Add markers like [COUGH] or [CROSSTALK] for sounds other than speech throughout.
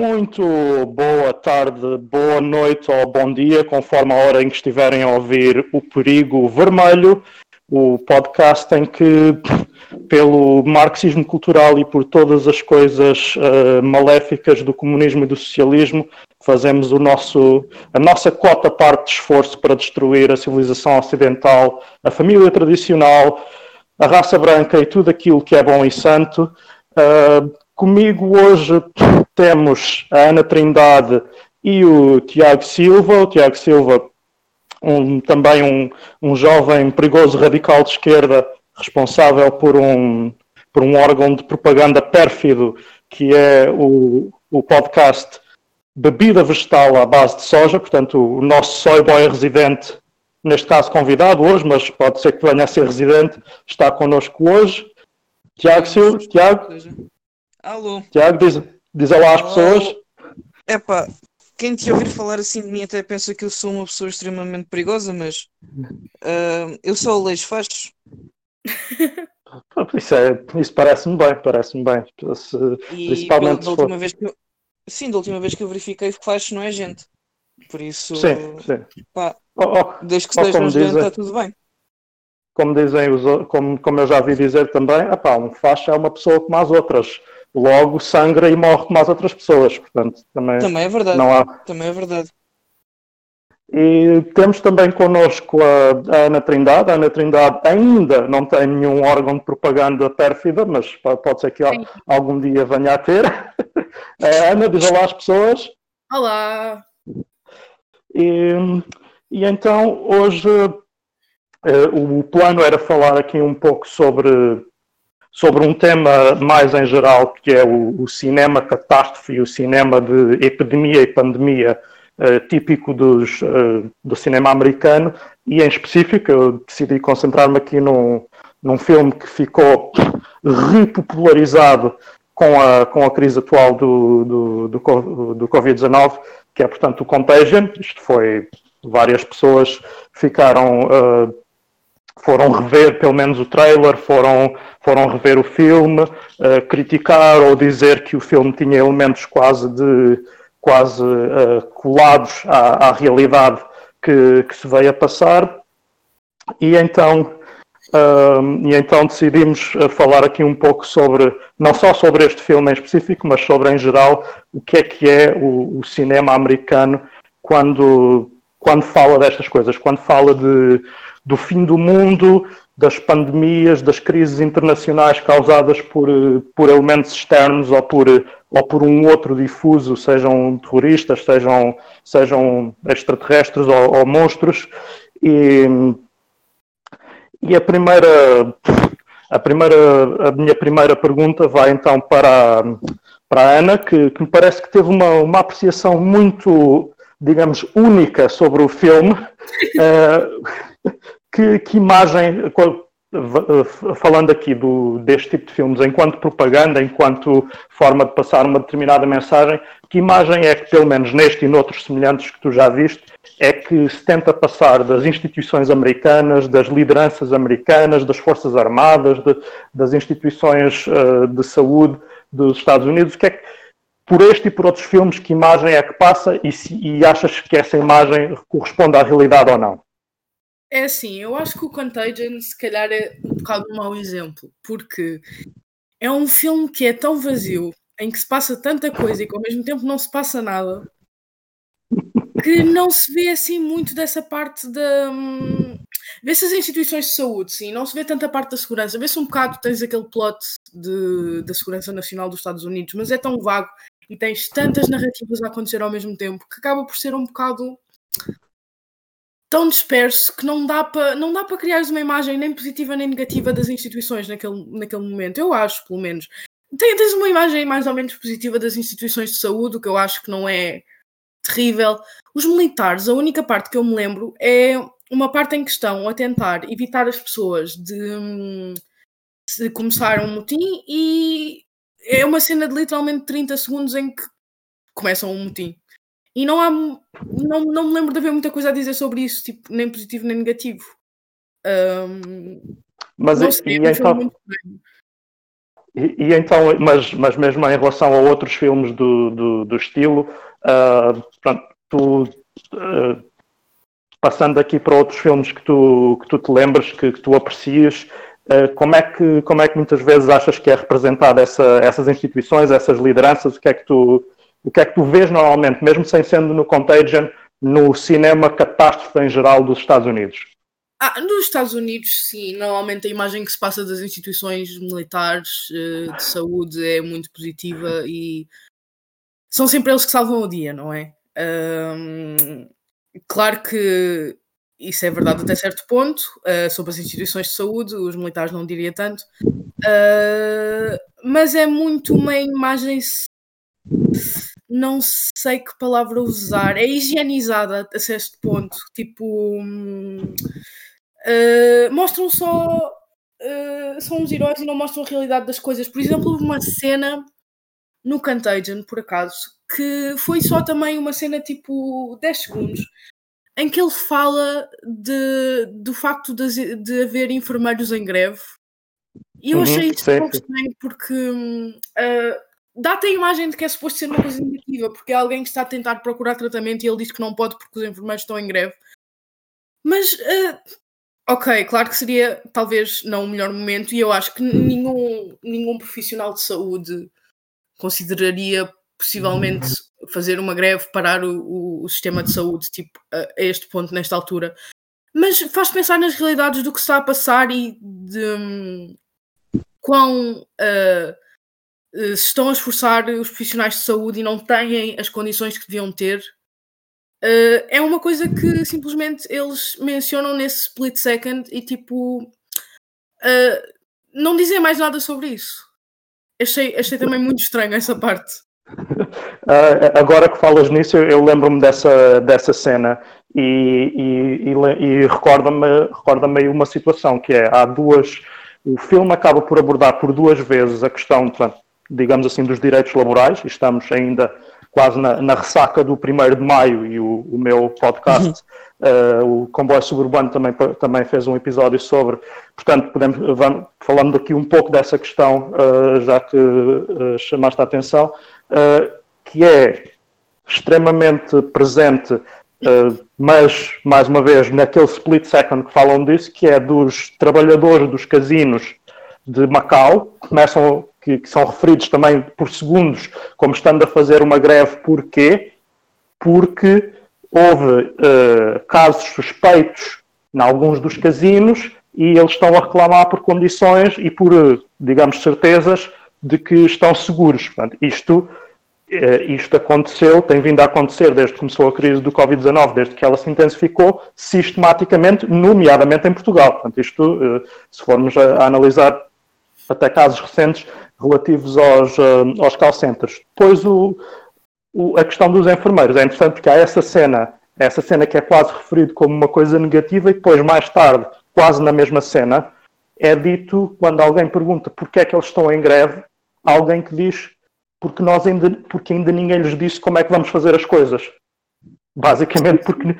muito boa tarde, boa noite ou bom dia, conforme a hora em que estiverem a ouvir o Perigo Vermelho, o podcast em que, pelo marxismo cultural e por todas as coisas uh, maléficas do comunismo e do socialismo, fazemos o nosso, a nossa cota parte de esforço para destruir a civilização ocidental, a família tradicional, a raça branca e tudo aquilo que é bom e santo. Uh, comigo hoje temos a Ana Trindade e o Tiago Silva. O Tiago Silva, um, também um, um jovem perigoso radical de esquerda, responsável por um, por um órgão de propaganda pérfido que é o, o podcast Bebida Vegetal à base de soja, portanto, o nosso soy boy residente, neste caso convidado hoje, mas pode ser que venha a ser residente, está connosco hoje. Tiago Silva, Tiago. Alô. Tiago, diz, diz olá às pessoas. Epá, quem te ouvir falar assim de mim até pensa que eu sou uma pessoa extremamente perigosa, mas uh, eu sou o Leix Fachos. Isso, é, isso parece-me bem, parece-me bem. Se, e principalmente da, última vez que eu, sim, da última vez que eu verifiquei que Fachos não é gente. Por isso, sim, sim. Pá, oh, oh, desde que oh, seja gente, está tudo bem. Como dizem os, como, como eu já vi dizer também, epá, um facho é uma pessoa como as outras logo sangra e morre como as outras pessoas. Portanto, também, também é verdade. Não há... Também é verdade. E temos também connosco a, a, Ana Trindade. A Ana Trindade ainda não tem nenhum órgão de propaganda pérfida, mas pode ser que Sim. algum dia venha a ter. A [LAUGHS] Ana, diz olá às pessoas. Olá! E, e então, hoje, eh, o plano era falar aqui um pouco sobre sobre um tema mais em geral, que é o, o cinema catástrofe, o cinema de epidemia e pandemia, uh, típico dos, uh, do cinema americano, e em específico eu decidi concentrar-me aqui num, num filme que ficou repopularizado com a, com a crise atual do, do, do, do Covid-19, que é, portanto, o Contagion. Isto foi, várias pessoas ficaram uh, foram rever pelo menos o trailer, foram, foram rever o filme, uh, criticar ou dizer que o filme tinha elementos quase de quase uh, colados à, à realidade que, que, se veio a passar. E então, uh, e então decidimos falar aqui um pouco sobre, não só sobre este filme em específico, mas sobre em geral o que é que é o, o cinema americano quando, quando fala destas coisas, quando fala de do fim do mundo, das pandemias, das crises internacionais causadas por, por elementos externos ou por, ou por um outro difuso, sejam terroristas, sejam, sejam extraterrestres ou, ou monstros. E, e a primeira, a primeira, a minha primeira pergunta vai então para, para a Ana, que, que me parece que teve uma, uma apreciação muito, digamos, única sobre o filme. Uh, [LAUGHS] que, que imagem, falando aqui do, deste tipo de filmes, enquanto propaganda, enquanto forma de passar uma determinada mensagem, que imagem é que, pelo menos neste e noutros semelhantes que tu já viste, é que se tenta passar das instituições americanas, das lideranças americanas, das Forças Armadas, de, das instituições uh, de saúde dos Estados Unidos? O que é que, por este e por outros filmes, que imagem é que passa e, se, e achas que essa imagem corresponde à realidade ou não? É assim, eu acho que o Contagion se calhar é um bocado um mau exemplo, porque é um filme que é tão vazio, em que se passa tanta coisa e que ao mesmo tempo não se passa nada, que não se vê assim muito dessa parte da. Hum, vê-se as instituições de saúde, sim, não se vê tanta parte da segurança. Vê-se um bocado, tens aquele plot de, da Segurança Nacional dos Estados Unidos, mas é tão vago e tens tantas narrativas a acontecer ao mesmo tempo que acaba por ser um bocado tão disperso que não dá para não dá para criar uma imagem nem positiva nem negativa das instituições naquele, naquele momento. Eu acho, pelo menos. Tens uma imagem mais ou menos positiva das instituições de saúde, o que eu acho que não é terrível. Os militares, a única parte que eu me lembro é uma parte em que estão a tentar evitar as pessoas de, de começar um motim e é uma cena de literalmente 30 segundos em que começam um motim. E não há. Não, não me lembro de haver muita coisa a dizer sobre isso, tipo, nem positivo nem negativo. Um, Mas e, sei, e então. E, e, então, mas, mas mesmo em relação a outros filmes do, do, do estilo, uh, pronto, tu, uh, passando aqui para outros filmes que tu, que tu te lembras, que, que tu aprecias, uh, como, é que, como é que muitas vezes achas que é representada essa, essas instituições, essas lideranças? O que, é que tu, o que é que tu vês normalmente, mesmo sem sendo no Contagion, no cinema catástrofe em geral dos Estados Unidos? Ah, nos Estados Unidos, sim, normalmente a imagem que se passa das instituições militares uh, de saúde é muito positiva e são sempre eles que salvam o dia, não é? Um, claro que isso é verdade até certo ponto, uh, sobre as instituições de saúde, os militares não diria tanto, uh, mas é muito uma imagem não sei que palavra usar, é higienizada a certo ponto. Tipo, uh, mostram só. Uh, são os heróis e não mostram a realidade das coisas. Por exemplo, houve uma cena no Contagion, por acaso, que foi só também uma cena tipo 10 segundos, em que ele fala de, do facto de, de haver enfermeiros em greve. E eu uhum, achei isso um pouco estranho porque uh, dá-te a imagem de que é suposto ser uma coisa negativa, porque é alguém que está a tentar procurar tratamento e ele diz que não pode porque os enfermeiros estão em greve. Mas, uh, ok, claro que seria talvez não o melhor momento, e eu acho que nenhum, nenhum profissional de saúde consideraria possivelmente fazer uma greve, parar o, o, o sistema de saúde tipo, a, a, este ponto, nesta altura. Mas faz pensar nas realidades do que está a passar e de um, quão. Uh, se estão a esforçar os profissionais de saúde e não têm as condições que deviam ter, uh, é uma coisa que simplesmente eles mencionam nesse split second e tipo uh, não dizem mais nada sobre isso. Achei, achei também muito estranho essa parte. Uh, [LAUGHS] agora que falas nisso, eu lembro-me dessa, dessa cena e, e, e, e recorda-me recorda uma situação que é há duas. O filme acaba por abordar por duas vezes a questão, portanto, digamos assim, dos direitos laborais, estamos ainda quase na, na ressaca do 1 de maio, e o, o meu podcast, uh, o Comboio Suburbano, também, também fez um episódio sobre. Portanto, podemos, vamos, falando aqui um pouco dessa questão, uh, já que uh, chamaste a atenção, que é extremamente presente. mas, mais uma vez, naquele split second que falam disso, que é dos trabalhadores dos casinos de Macau, começam que, que, são referidos também por segundos como estando a fazer uma greve. Porquê? Porque houve uh, casos suspeitos em alguns dos casinos e eles estão a reclamar por condições e por, uh, digamos, certezas de que estão seguros. Portanto, isto, uh, isto aconteceu, tem vindo a acontecer desde que começou a crise do Covid-19, desde que ela se intensificou, sistematicamente, nomeadamente em Portugal. Portanto, isto, se formos a, a analisar até casos recentes, relativos aos, uh, aos call centers. Depois o, o, a questão dos enfermeiros. É interessante porque há essa cena, essa cena que é quase referido como uma coisa negativa e depois mais tarde, quase na mesma cena, é dito quando alguém pergunta porquê é que eles estão em greve, alguém que diz porque nós ainda, porque ainda ninguém lhes disse como é que vamos fazer as coisas. Basicamente porque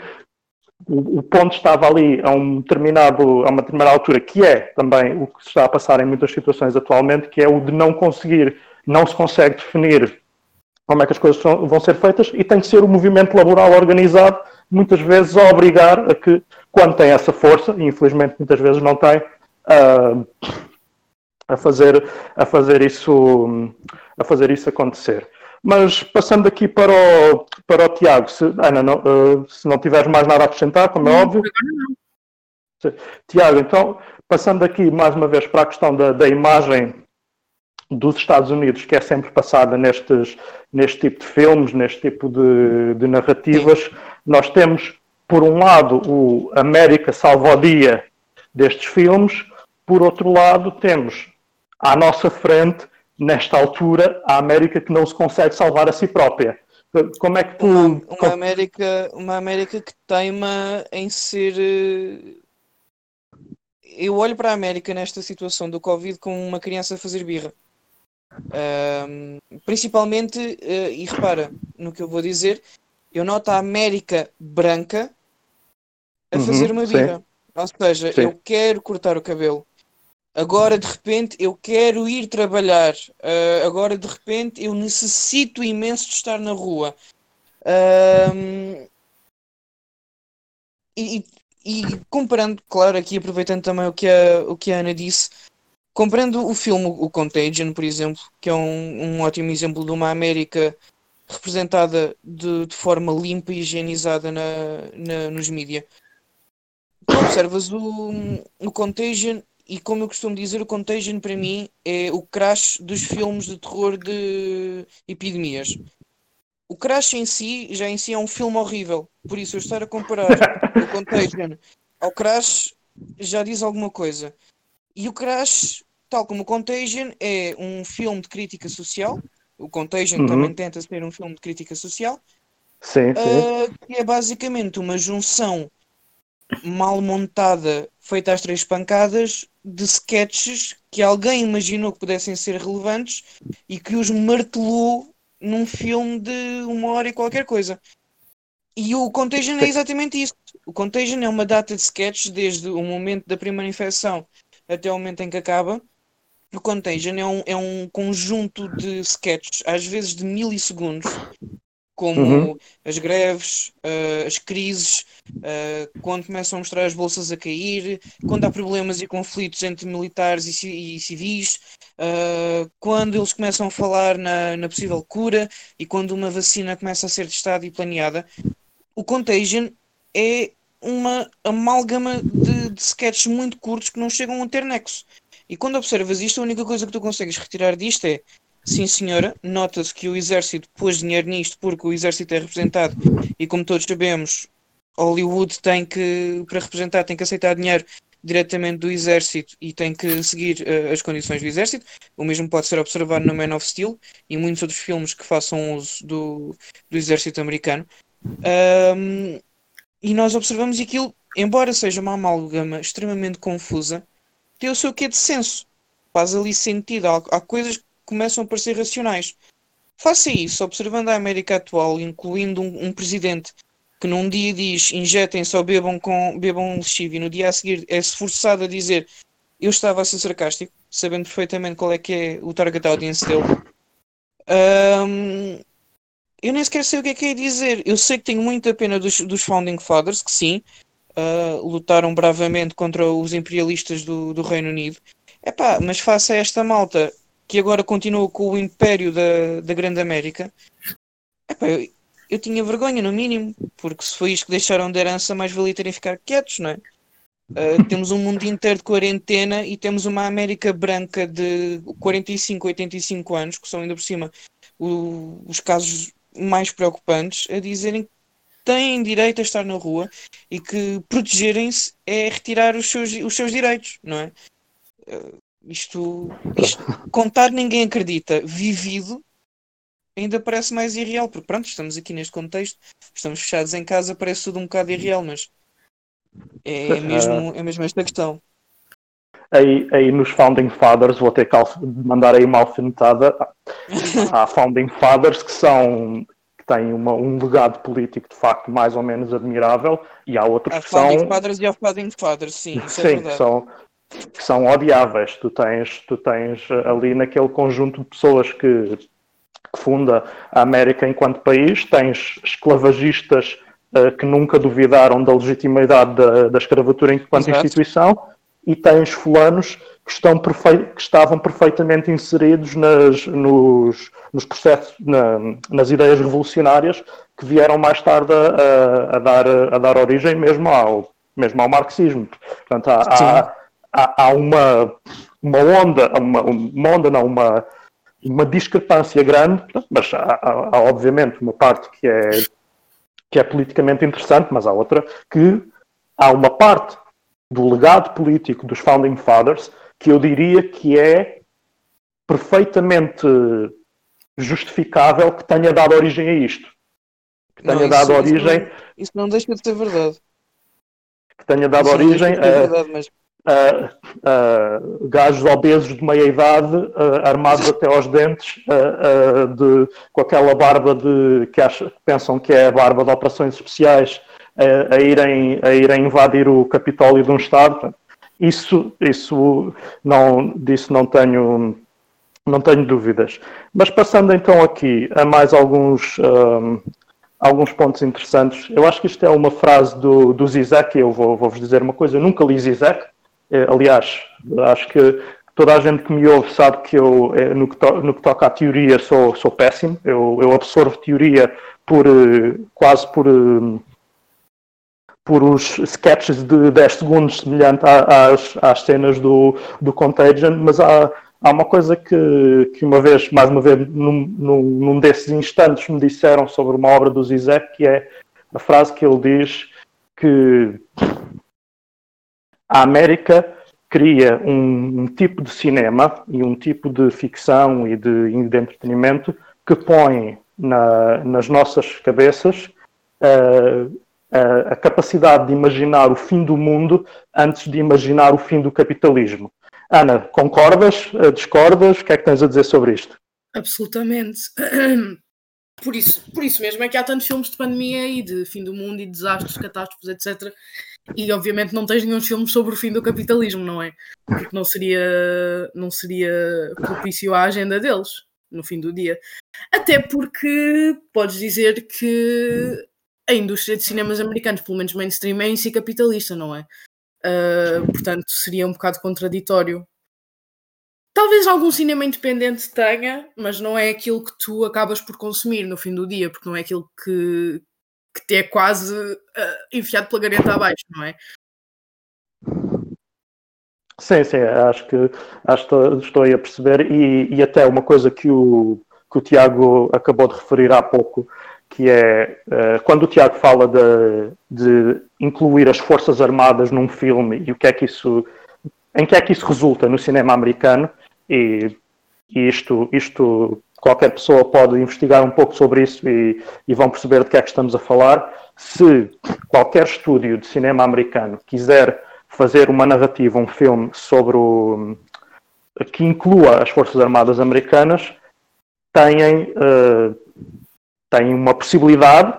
o, ponto estava ali a, um determinado, a uma determinada altura, que é também o que se está a passar em muitas situações atualmente, que é o de não conseguir, não se consegue definir como é que as coisas vão ser feitas e tem que ser o movimento laboral organizado, muitas vezes a obrigar a que, quando tem essa força, e infelizmente muitas vezes não tem, a, fazer, a, fazer, isso, a fazer isso acontecer. Mas passando aqui para o, para o Tiago, se, Ana, não, uh, se não tiveres mais nada a acrescentar, como é óbvio. Tiago, então, passando aqui mais uma vez para a questão da, da imagem dos Estados Unidos, que é sempre passada nestes, neste tipo de filmes, neste tipo de, de narrativas, nós temos, por um lado, o América salva o dia destes filmes, por outro lado, temos à nossa frente nesta altura, a América que não se consegue salvar a si própria. Como é que tu. Uma, uma América, uma América que teima em ser. Eh, eu olho para a América nesta situação do Covid como uma criança a fazer birra. Um, principalmente, uh, e repara no que eu vou dizer, eu noto a América branca a uhum, fazer uma birra. Sim. Ou seja, sim. eu quero cortar o cabelo, Agora de repente eu quero ir trabalhar. Uh, agora de repente eu necessito imenso de estar na rua. E, e, comparando, claro, aqui aproveitando também o que a, o que a Ana disse, comparando o filme O Contagion, por exemplo, que é um, um ótimo exemplo de uma América representada de, de forma limpa e higienizada na, na, nos mídias. Tu observas o, o Contagion e como eu costumo dizer, o Contagion para mim é o crash dos filmes de terror de epidemias. O Crash em si, já em si é um filme horrível. Por isso, eu estar a comparar o [LAUGHS] Contagion ao Crash já diz alguma coisa. E o Crash, tal como o Contagion, é um filme de crítica social. O Contagion uhum. também tenta ser um filme de crítica social. Sim, sim. Uh, que é basicamente uma junção mal montada, feita às três pancadas, de sketches que alguém imaginou que pudessem ser relevantes e que os martelou num filme de uma hora e qualquer coisa. E o Contagion é exatamente isso. O Contagion é uma data de sketches desde o momento da primeira infecção até o momento em que acaba. O Contagion é um, é um conjunto de sketches, às vezes de milissegundos, como uhum. as greves, uh, as crises, uh, quando começam a mostrar as bolsas a cair, quando há problemas e conflitos entre militares e, e civis, uh, quando eles começam a falar na, na, possível cura e quando uma vacina começa a ser testada e planeada. O Contagion é uma amálgama de, de sketches muito curtos que não chegam a ter nexo. E quando observas isto, a única coisa que tu consegues retirar disto é Sim, senhora. Nota-se que o exército pôs dinheiro nisto porque o exército é representado e, como todos sabemos, Hollywood tem que, para representar, tem que aceitar dinheiro diretamente do exército e tem que seguir uh, as condições do exército. O mesmo pode ser observado no Man of Steel e muitos outros filmes que façam uso do, do exército americano. Um, e nós observamos aquilo, embora seja uma amálgama extremamente confusa, tem o seu quê de senso. Faz ali sentido. Há, há coisas começam a parecer racionais. Faça isso, observando a América atual, incluindo um, um presidente que num dia diz injetem só bebam com bebam lexívio e no dia a seguir é esforçado a dizer eu estava a ser sarcástico, sabendo perfeitamente qual é que é o target audience dele. Um, eu nem sequer sei o que é que é dizer. Eu sei que tenho muita pena dos, dos Founding Fathers, que sim, uh, lutaram bravamente contra os imperialistas do, do Reino Unido. Epá, mas faça esta malta que agora continua com o império da, da Grande América, epá, eu, eu tinha vergonha, no mínimo, porque se foi isto que deixaram de herança, mais valia terem ficar quietos, não é? Uh, [LAUGHS] temos um mundo inteiro de quarentena e temos uma América branca de 45, 85 anos, que são ainda por cima o, os casos mais preocupantes, a dizerem que têm direito a estar na rua e que protegerem-se é retirar os seus, os seus direitos, não é? Uh, isto, isto, contar ninguém acredita, vivido ainda parece mais irreal, porque pronto, estamos aqui neste contexto, estamos fechados em casa, parece tudo um bocado irreal, mas é, é mesmo, é mesmo esta questão. Aí, aí nos Founding Fathers, vou ter que mandar aí uma alfinetada. [LAUGHS] Há Founding Fathers que são que têm uma, um legado político de facto mais ou menos admirável e há outros há que Founding são. Fathers e há Founding Fathers, sim, isso sim, é. São, que são odiáveis. Tu tens, tu tens ali naquele conjunto de pessoas que, que funda a América enquanto país, tens esclavagistas uh, que nunca duvidaram da legitimidade da, da escravatura enquanto Exato. instituição, e tens fulanos que, estão que estavam perfeitamente inseridos nas, nos, nos processos, na, nas ideias revolucionárias que vieram mais tarde a, a, dar, a dar origem mesmo ao, mesmo ao marxismo. Portanto, há, há, há, há uma, uma onda, uma, uma onda não, uma, uma discrepância grande, mas há, há, há, obviamente uma parte que é, que é politicamente interessante, mas há outra que há uma parte do legado político dos Founding Fathers que eu diria que é perfeitamente justificável que tenha dado origem a isto. Que tenha não, dado isso, origem. Isso não, isso não, deixa de ser verdade. Que tenha dado isso origem a. Verdade, mas uh, gajos obesos de meia idade, armados até aos dentes, de, com aquela barba de que, acha, pensam que é a barba de operações especiais, a, irem, a irem invadir o Capitólio de um Estado. Isso, isso não, disso não tenho, não tenho dúvidas. Mas passando então aqui a mais alguns, um, alguns pontos interessantes, eu acho que isto é uma frase do, do Zizek, eu vou, vou-vos dizer uma coisa, eu nunca li Zizek, aliás, acho que toda a gente que me ouve sabe que eu, eh, no que, to, no que toca à teoria, sou, sou péssimo, eu, eu absorvo teoria por, eh, quase por por uns sketches de 10 segundos semelhante às, às cenas do, do Contagion, mas há, há uma coisa que, que uma vez, mais uma vez, num, num, num desses instantes me disseram sobre uma obra do Zizek, que é a frase que ele diz que a América cria um, um, tipo de cinema e um tipo de ficção e de, de entretenimento que põe na, nas nossas cabeças uh, a, capacidade de imaginar o fim do mundo antes de imaginar o fim do capitalismo. Ana, concordas? Eh, discordas? O que é que tens a dizer sobre isto? Absolutamente. Por isso, por isso mesmo é que há tantos filmes de pandemia e de fim do mundo e de desastres, catástrofes, etc. E obviamente não tens nenhum filme sobre o fim do capitalismo, não é? Porque não seria, não seria propício à agenda deles no fim do dia. Até porque podes dizer que a indústria de cinemas americanos, pelo menos mainstream, é em si capitalista, não é? Uh, portanto, seria um bocado contraditório. Talvez algum cinema independente tenha, mas não é aquilo que tu acabas por consumir no fim do dia, porque não é aquilo que, que te é quase uh, enfiado pela gareta abaixo, não é? Sim, sim, acho que acho estou a perceber e, e até uma coisa que o, que o Tiago acabou de referir há pouco, que é uh, quando o Tiago fala de, de, incluir as Forças Armadas num filme e o que é que isso, em que é que isso resulta no cinema americano, e, e isto, isto qualquer pessoa pode investigar um pouco sobre isso e, e, vão perceber de que é que estamos a falar. Se qualquer estúdio de cinema americano quiser fazer uma narrativa, um filme sobre o que inclua as Forças Armadas Americanas, têm uh, têm uma possibilidade,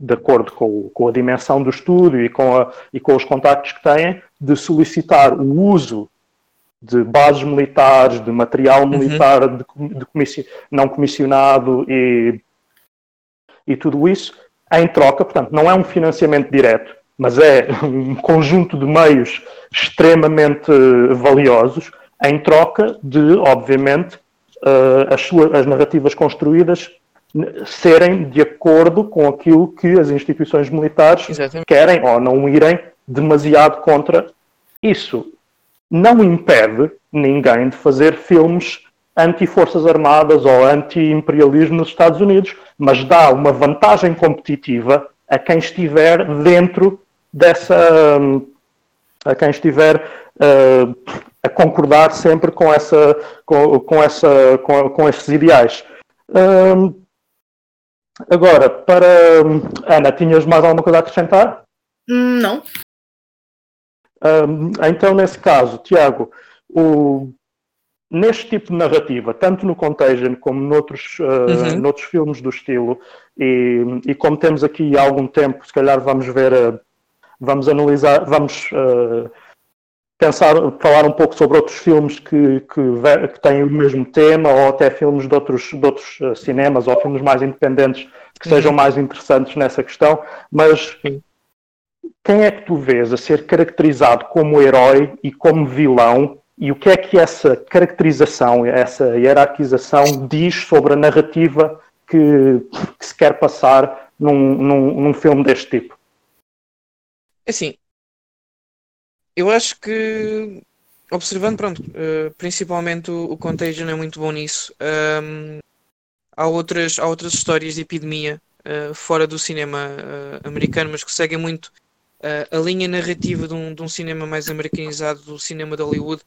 de acordo com, com, a dimensão do estúdio e com, a, e com os contactos que têm, de solicitar o uso de bases militares, de material uhum. militar uhum. de, de comissi não comissionado e, e tudo isso em troca, portanto, não é um financiamento direto, mas é um conjunto de meios extremamente valiosos em troca de, obviamente, uh, as, suas, as narrativas construídas serem de acordo com aquilo que as instituições militares Exatamente. querem ou não irem demasiado contra isso. Não impede ninguém de fazer filmes anti-forças armadas ou anti-imperialismo nos Estados Unidos, mas dá uma vantagem competitiva a quem estiver dentro dessa. a quem estiver uh, a concordar sempre com, essa, com, com, essa, com, com esses ideais. Uh, Agora, para. Ana, tinhas mais alguma coisa a acrescentar? Não. Um, então, nesse caso, Tiago, o, neste tipo de narrativa, tanto no Contagion como noutros, uh, uhum. noutros filmes do estilo, e, e, como temos aqui há algum tempo, se calhar vamos ver, uh, vamos analisar, vamos uh, pensar, falar um pouco sobre outros filmes que, que, que, têm o mesmo tema, ou até filmes de outros, de outros cinemas, ou filmes mais independentes que sejam uhum. mais interessantes nessa questão, mas Sim. Quem é que tu vês a ser caracterizado como herói e como vilão, e o que é que essa caracterização, essa hierarquização diz sobre a narrativa que, que se quer passar num, num, num filme deste tipo? Assim, eu acho que, observando, pronto, uh, principalmente o, o Contagion é muito bom nisso. Um, há, outras, há outras histórias de epidemia uh, fora do cinema uh, americano, mas que seguem muito a linha narrativa de um, de um cinema mais americanizado, do cinema de Hollywood.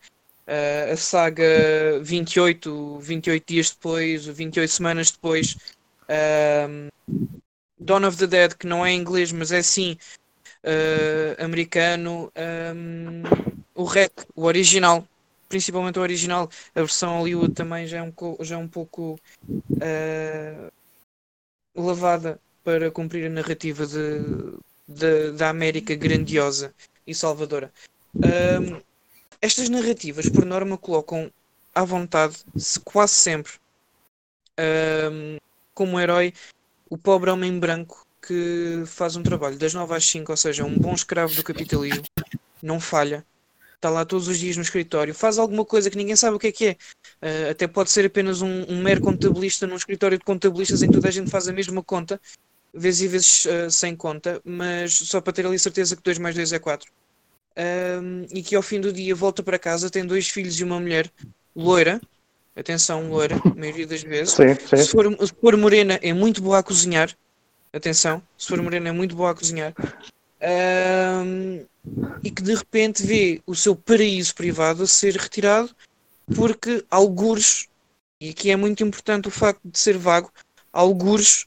a saga 28, 28 dias depois, 28 semanas depois. Dawn of the Dead, que não é inglês, mas é sim uh, americano, um, o REC, o original, principalmente o original, a versão Hollywood também já é um, já é um pouco uh, lavada para cumprir a narrativa de, da América grandiosa e salvadora. Um, estas narrativas, por norma, colocam à vontade, quase sempre, um, como herói, o pobre homem branco que faz um trabalho das 9 às 5, ou seja, um bom escravo do capitalismo, não falha, está lá todos os dias no escritório, faz alguma coisa que ninguém sabe o que é que é. Uh, até pode ser apenas um, um, mero contabilista num escritório de contabilistas em que toda a gente faz a mesma conta, vezes e vezes uh, sem conta, mas só para ter ali certeza que 2 mais 2 é 4. Um, e que ao fim do dia volta para casa, tem dois filhos e uma mulher loira, atenção, loira, a maioria das vezes. Sim, sim. Se, for, se for morena, é muito boa a cozinhar. Atenção, se for morena, é muito boa a cozinhar. Um, e que de repente vê o seu paraíso privado a ser retirado porque algures, e aqui é muito importante o facto de ser vago, algures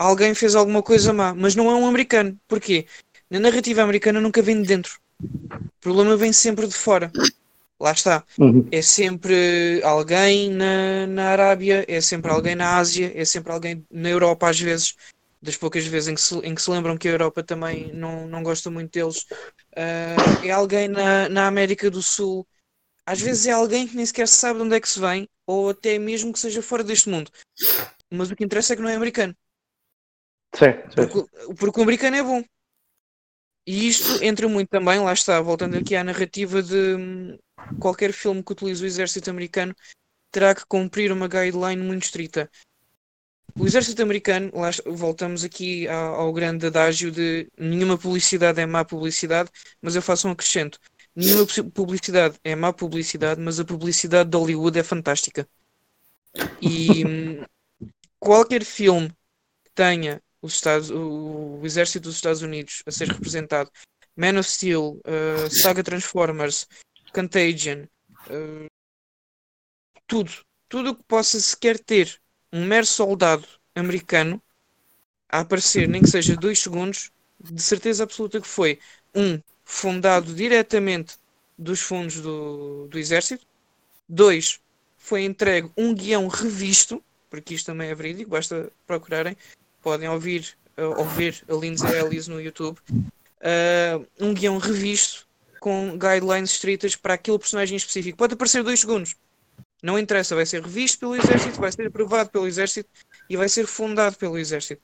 alguém fez alguma coisa má, mas não é um americano. Porquê? Na narrativa americana nunca vem de dentro. O problema vem sempre de fora. Lá está. Uhum. É sempre alguém na, na Arábia, é sempre alguém na Ásia, é sempre alguém na Europa, às vezes, das poucas vezes em que se, em que se lembram que a Europa também não, não gosta muito deles. Uh, é alguém na, na América do Sul. Às vezes é alguém que nem sequer sabe de onde é que se vem, ou até mesmo que seja fora deste mundo. Mas o que interessa é que não é americano. Sim, sim. Porque, porque o americano é bom. E isto entra muito também, lá está, voltando aqui à narrativa de hum, qualquer filme que utilize o exército americano terá que cumprir uma guideline muito estrita. O exército americano, lá voltamos aqui ao, ao, grande adágio de nenhuma publicidade é má publicidade, mas eu faço um acrescento. Nenhuma publicidade é má publicidade, mas a publicidade de Hollywood é fantástica. E hum, qualquer filme que tenha os Estados, o, o exército dos Estados Unidos a ser representado, Man of Steel, uh, Saga Transformers, Contagion, uh, tudo, tudo o que possa sequer ter um mero soldado americano a aparecer, nem que seja dois segundos, de certeza absoluta que foi um fundado diretamente dos fundos do, do exército, dois foi entregue um guião revisto, porque isto também é verídico, basta procurarem, podem ouvir uh, a Lindsay Ellis no YouTube, uh, um guião revisto com guidelines estritas para aquele personagem específico. Pode aparecer dois segundos. Não interessa, vai ser revisto pelo exército, vai ser aprovado pelo exército e vai ser fundado pelo exército.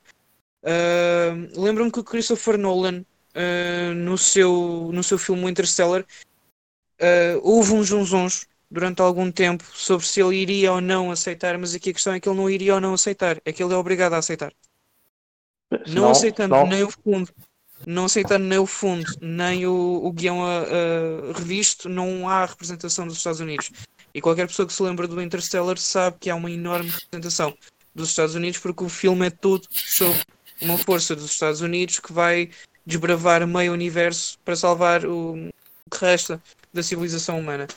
Uh, Lembro-me que o Christopher Nolan, uh, no, seu, no seu filme Interstellar, uh, houve uns uns durante algum tempo sobre se ele iria ou não aceitar, mas aqui a questão é que ele não iria ou não aceitar, é que ele é obrigado a aceitar. Não, não aceitando não. nem o fundo, não aceitando nem o fundo, nem o, o guião a, a revisto, não há representação dos Estados Unidos. E qualquer pessoa que se lembra do Interstellar sabe que há uma enorme representação dos Estados Unidos, porque o filme é todo sobre uma força dos Estados Unidos que vai desbravar meio universo para salvar o que resta da civilização humana.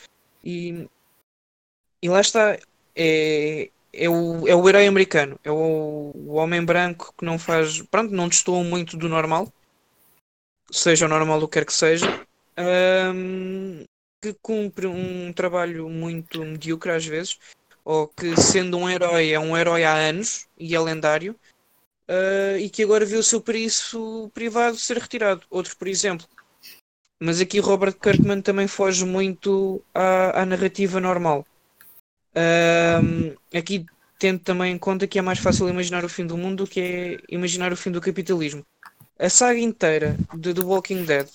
E, e lá está. É, é o, é o herói americano, é o, o homem branco que não faz, pronto, não destoa muito do normal, seja o normal o que quer que seja, um, que cumpre um trabalho muito medíocre às vezes, ou que sendo um herói é um herói há anos e é lendário, uh, e que agora vê o seu periço privado ser retirado. Outro, por exemplo. Mas aqui Robert Kirkman também foge muito à, à narrativa normal. Aqui tendo também em conta que é mais fácil imaginar o fim do mundo do que é imaginar o fim do capitalismo. A saga inteira de The Walking Dead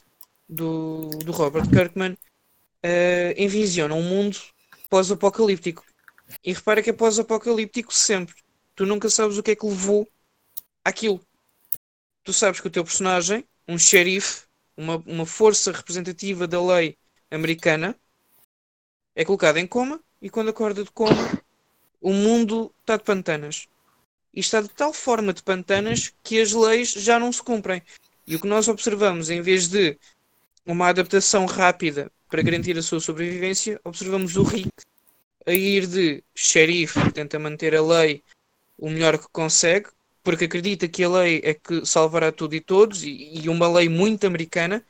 do, do Robert Kirkman uh, envisiona um mundo pós-apocalíptico. E repara que é pós-apocalíptico sempre. Tu nunca sabes o que é que levou aquilo. Tu sabes que o teu personagem, um xerife, uma, uma força representativa da lei americana, é colocado em coma e quando acorda de coma, o mundo está de pantanas. E está de tal forma de pantanas que as leis já não se cumprem. E o que nós observamos, em vez de uma adaptação rápida para garantir a sua sobrevivência, observamos o Rick a ir de xerife que tenta manter a lei o melhor que consegue, porque acredita que a lei é que salvará tudo e todos, e, e uma lei muito americana,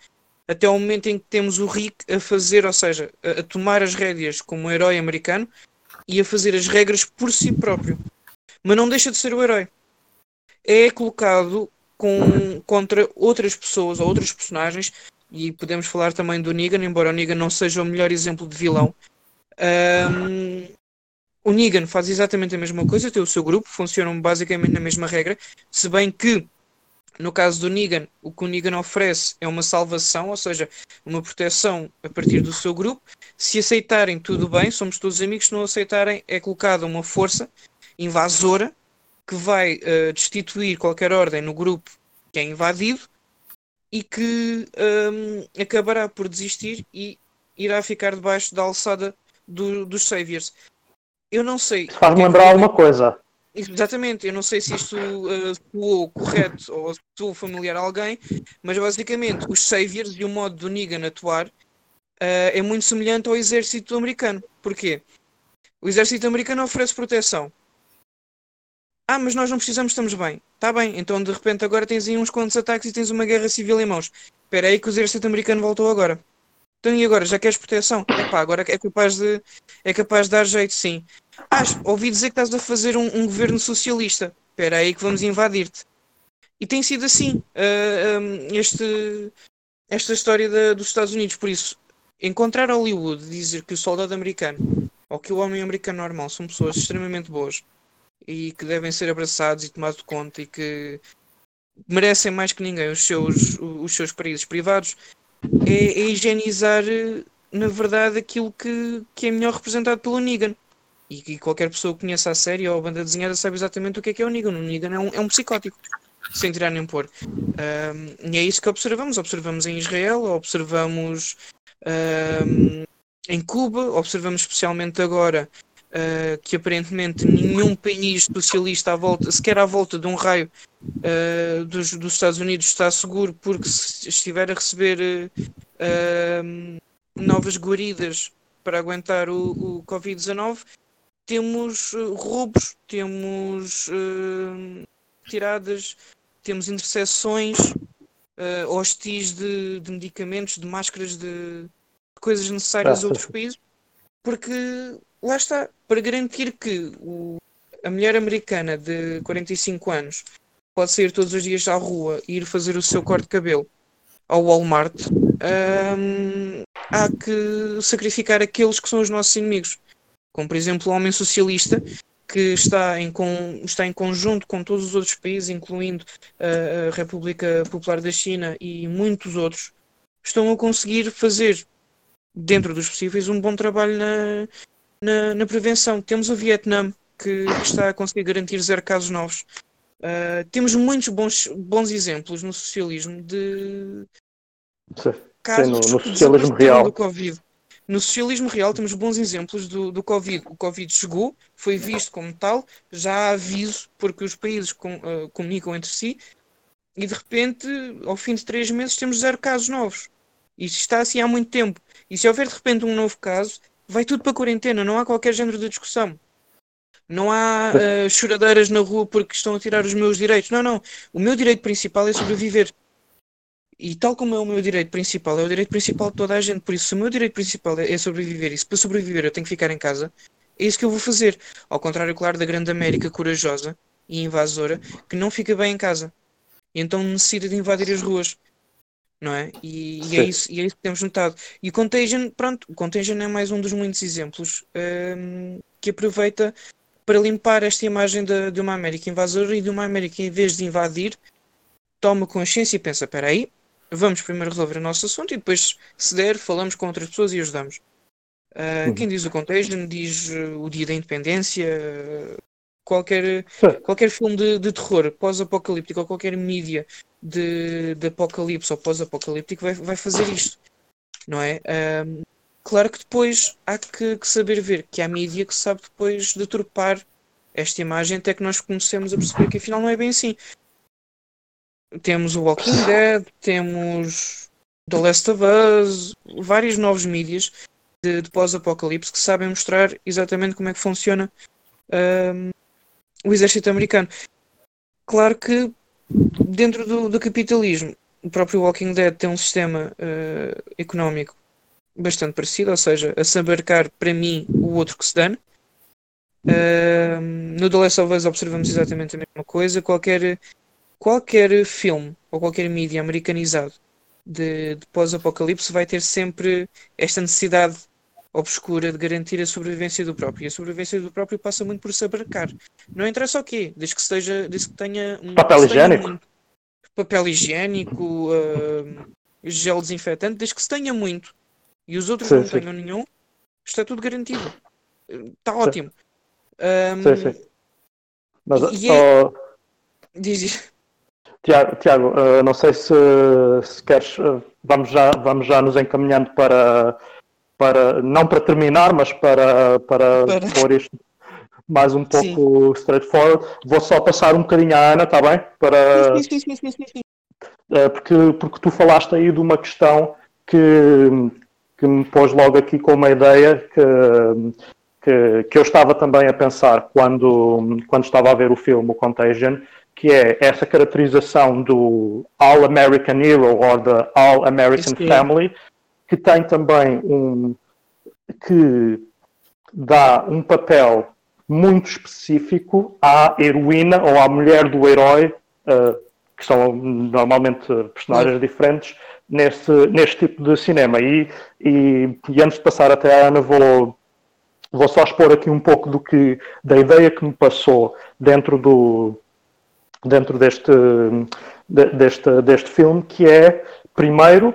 até ao momento em que temos o Rick a fazer, ou seja, a, a, tomar as rédeas como um herói americano e a fazer as regras por si próprio. Mas não deixa de ser o herói. É colocado com, contra outras pessoas ou outros personagens e podemos falar também do Negan, embora o Negan não seja o melhor exemplo de vilão. Um, o Negan faz exatamente a mesma coisa, tem o seu grupo, funcionam basicamente na mesma regra, se bem que no caso do Negan, o que o Negan oferece é uma salvação, ou seja, uma proteção a partir do seu grupo. Se aceitarem, tudo bem, somos todos amigos. Se não aceitarem, é colocada uma força invasora que vai uh, destituir qualquer ordem no grupo que é invadido e que um, acabará por desistir e irá ficar debaixo da alçada do, dos Saviors. Eu não sei. Faz-me lembrar alguma coisa. Exatamente, eu não sei se isto uh, soou correto ou soou familiar a alguém, mas basicamente os Saviors e o modo do Negan atuar uh, é muito semelhante ao exército americano. Porquê? O exército americano oferece proteção. Ah, mas nós não precisamos, estamos bem. Está bem, então de repente agora tens aí uns quantos ataques e tens uma guerra civil em mãos. Espera aí que o exército americano voltou agora. Então e agora? Já queres proteção? Epá, agora é capaz de, é capaz de dar jeito, sim. Ah, ouvi dizer que estás a fazer um, um governo socialista. Espera aí que vamos invadir-te. E tem sido assim uh, um, este, esta história da, dos Estados Unidos. Por isso, encontrar Hollywood dizer que o soldado americano ou que o homem americano normal são pessoas extremamente boas e que devem ser abraçados e tomados de conta e que merecem mais que ninguém os seus, os seus países privados é, é higienizar, na verdade, aquilo que, que é melhor representado pelo Negan. E que qualquer pessoa que conheça a série ou a banda desenhada sabe exatamente o que é que é o Negan. O Negan é um, é um psicótico, sem tirar nem pôr. Um, e é isso que observamos. Observamos em Israel, observamos um, em Cuba, observamos especialmente agora uh, que aparentemente nenhum país socialista à volta, sequer à volta de um raio uh, dos, dos, Estados Unidos está seguro porque se estiver a receber uh, novas guaridas para aguentar o, o Covid-19, temos roubos, temos tiradas, temos interseções uh, hostis de, de, medicamentos, de máscaras, de, coisas necessárias a outros países, porque lá está, para garantir que o, a mulher americana de 45 anos pode sair todos os dias à rua e ir fazer o seu corte de cabelo ao Walmart, hum, há que sacrificar aqueles que são os nossos inimigos. Como, por exemplo, o homem socialista, que está em, com, está em conjunto com todos os outros países, incluindo a, a República Popular da China e muitos outros, estão a conseguir fazer, dentro dos possíveis, um bom trabalho na, na, na prevenção. Temos o Vietnã, que, que, está a conseguir garantir zero casos novos. Uh, temos muitos bons, bons exemplos no socialismo de Sim. casos no, no socialismo real. do Covid. No socialismo real temos bons exemplos do, do Covid. O Covid chegou, foi visto como tal, já há aviso, porque os países com, uh, comunicam entre si, e de repente, ao fim de três meses, temos zero casos novos. Isto está assim há muito tempo. E se houver de repente um novo caso, vai tudo para a quarentena, não há qualquer género de discussão. Não há uh, choradeiras na rua porque estão a tirar os meus direitos. Não, não. O meu direito principal é sobreviver. E tal como é o meu direito principal, é o direito principal de toda a gente. Por isso, se o meu direito principal é sobreviver, e se para sobreviver eu tenho que ficar em casa, é isso que eu vou fazer. Ao contrário, claro, da grande América corajosa e invasora, que não fica bem em casa. E então necessita de invadir as ruas não é? E, e, é isso, e é isso que temos notado. E o Contagion, pronto, o Contagion é mais um dos muitos exemplos um, que aproveita para limpar esta imagem de, de, uma América invasora e de uma América, em vez de invadir, toma consciência e pensa: espera aí, vamos primeiro resolver o nosso assunto e depois, se der, falamos com outras pessoas e ajudamos. Uh, Quem diz o Contagion diz uh, o Dia da Independência, uh, qualquer, qualquer filme de, de terror pós-apocalíptico ou qualquer mídia de, de apocalipse ou pós-apocalíptico vai, vai fazer isto, não é? Um, claro que depois há que, que, saber ver que há mídia que sabe depois deturpar esta imagem até que nós comecemos a perceber que afinal não é bem assim. Temos o Walking Dead, temos The Last of Us, vários novos mídias de, de pós-apocalipse que sabem mostrar exatamente como é que funciona um, o exército americano. Claro que dentro do, do, capitalismo, o próprio Walking Dead tem um sistema uh, económico bastante parecido, ou seja, a sabercar para mim o outro que se dane. Uh, no The Last of Us observamos exatamente a mesma coisa. Qualquer, qualquer filme ou qualquer mídia americanizado de, de pós-apocalipse vai ter sempre esta necessidade obscura de garantir a sobrevivência do próprio. E a sobrevivência do próprio passa muito por se abarcar. Não interessa o quê, desde que, esteja, desde que tenha um papel higiênico. papel higiênico, uh, gel desinfetante, desde que se tenha muito e os outros sim, não sim. tenham nenhum, está tudo garantido. Está ótimo. Um, sim, sim. Mas e, é... Diz, Tiago, Tiago uh, não sei se, se queres, uh, vamos, já, vamos já nos encaminhando para, para não para terminar, mas para, para, para... pôr isto mais um pouco sim. straightforward. Vou só passar um bocadinho à Ana, está bem? Para... Sim, sim, sim, sim, sim. Uh, porque, porque tu falaste aí de uma questão que, que me pôs logo aqui com uma ideia que, que, que eu estava também a pensar quando, quando estava a ver o filme, o Contagion, que é essa caracterização do All American Hero ou da All American. Family, que tem também um que dá um papel muito específico à heroína ou à mulher do herói, uh, que são normalmente personagens diferentes, nesse, neste tipo de cinema. E, e, e, antes de passar até a Ana, vou, vou só expor aqui um pouco do que, da ideia que me passou dentro do, dentro deste, deste, deste filme, que é, primeiro,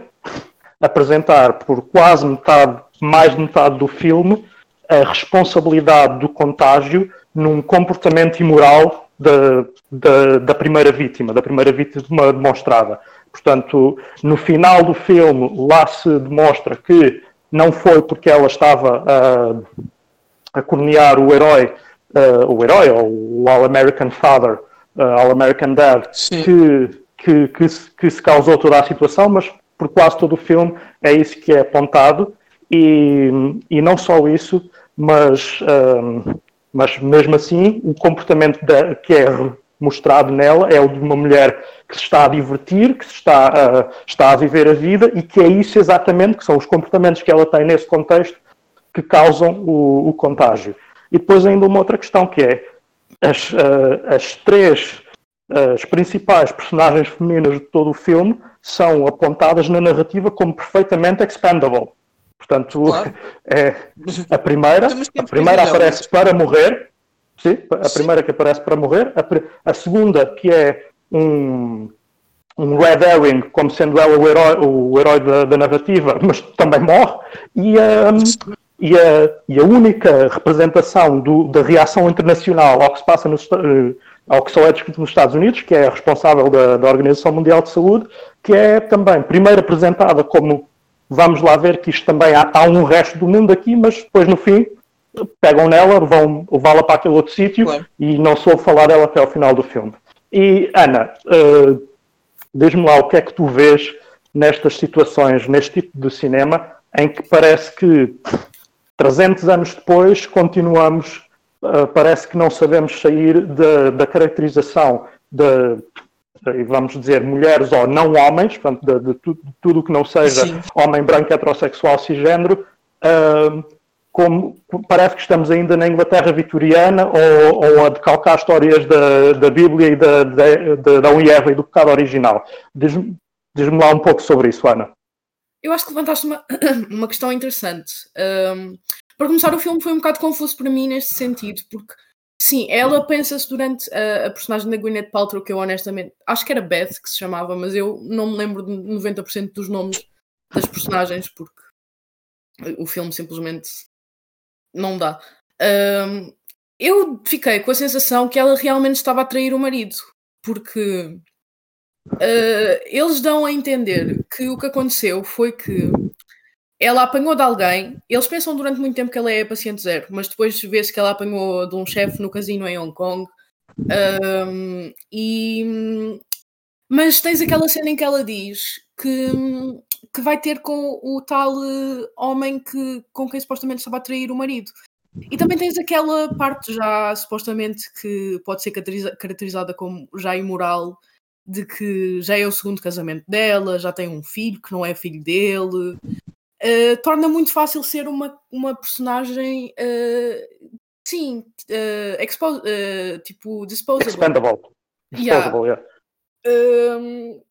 apresentar por quase metade, mais de metade do filme, a responsabilidade do contágio num comportamento imoral da, da, da primeira vítima, da primeira vítima demonstrada. Portanto, no final do filme, lá se demonstra que não foi porque ela estava a, a cornear o herói, uh, o herói, ou o All-American Father, uh, All-American Dad, que, que, que, se, que se causou toda a situação, mas por quase todo o filme é isso que é apontado. E, e não só isso, mas, um, mas mesmo assim, o comportamento da, que é mostrado nela é o de uma mulher que se está a divertir, que se está a, está a viver a vida e que é isso exatamente, que são os comportamentos que ela tem nesse contexto que causam o, o contágio. E depois ainda uma outra questão que é as, uh, as três as principais personagens femininas de todo o filme são apontadas na narrativa como perfeitamente expendable. Portanto, claro. [LAUGHS] é, a primeira, a primeira aparece para morrer, sim, a primeira que aparece para morrer, a, a, segunda que é um, um red herring, como sendo ela o herói, o herói da, da narrativa, mas também morre, e a, e a, e a única representação do, da reação internacional ao que se passa nos, eh, ao que só é discutido nos Estados Unidos, que é responsável da, da, Organização Mundial de Saúde, que é também primeiro apresentada como vamos lá ver que isto também há, há um resto do mundo aqui, mas depois no fim pegam nela, vão levá-la para aquele outro sítio claro. e não soube falar dela até ao final do filme. E Ana, uh, diz-me lá o que é que tu vês nestas situações, neste tipo de cinema, em que parece que 300 anos depois, continuamos, uh, parece que não sabemos sair de, da caracterização de, vamos dizer, mulheres ou não homens, portanto, de, de, de tudo o que não seja Sim. homem branco, heterossexual, cisgênero, uh, como parece que estamos ainda na Inglaterra vitoriana ou, ou a decalcar histórias da, da Bíblia e da, da, da e do pecado original. Diz-me diz lá um pouco sobre isso, Ana. Eu acho que levantaste uma, [COUGHS] uma questão interessante. Um, para começar, o filme foi um bocado confuso para mim neste sentido, porque sim, ela pensa-se durante a, a, personagem da Gwyneth Paltrow, que eu honestamente acho que era Beth que se chamava, mas eu não me lembro de 90% dos nomes das personagens, porque o filme simplesmente não dá. Um, eu fiquei com a sensação que ela realmente estava a trair o marido, porque Uh, eles dão a entender que o que aconteceu foi que ela apanhou de alguém. Eles pensam durante muito tempo que ela é paciente zero, mas depois vê-se que ela apanhou de um chefe no casino em Hong Kong. Um, e, mas tens aquela cena em que ela diz que, que vai ter com o tal uh, homem que, com quem supostamente estava a trair o marido. E também tens aquela parte já supostamente que pode ser caracterizada como já imoral, de que já é o segundo casamento dela, já tem um filho que não é filho dele. Uh, torna muito fácil ser uma, uma personagem, uh, sim, uh, expo uh, tipo disposable. Expendable. Disposable, yeah. yeah. Um,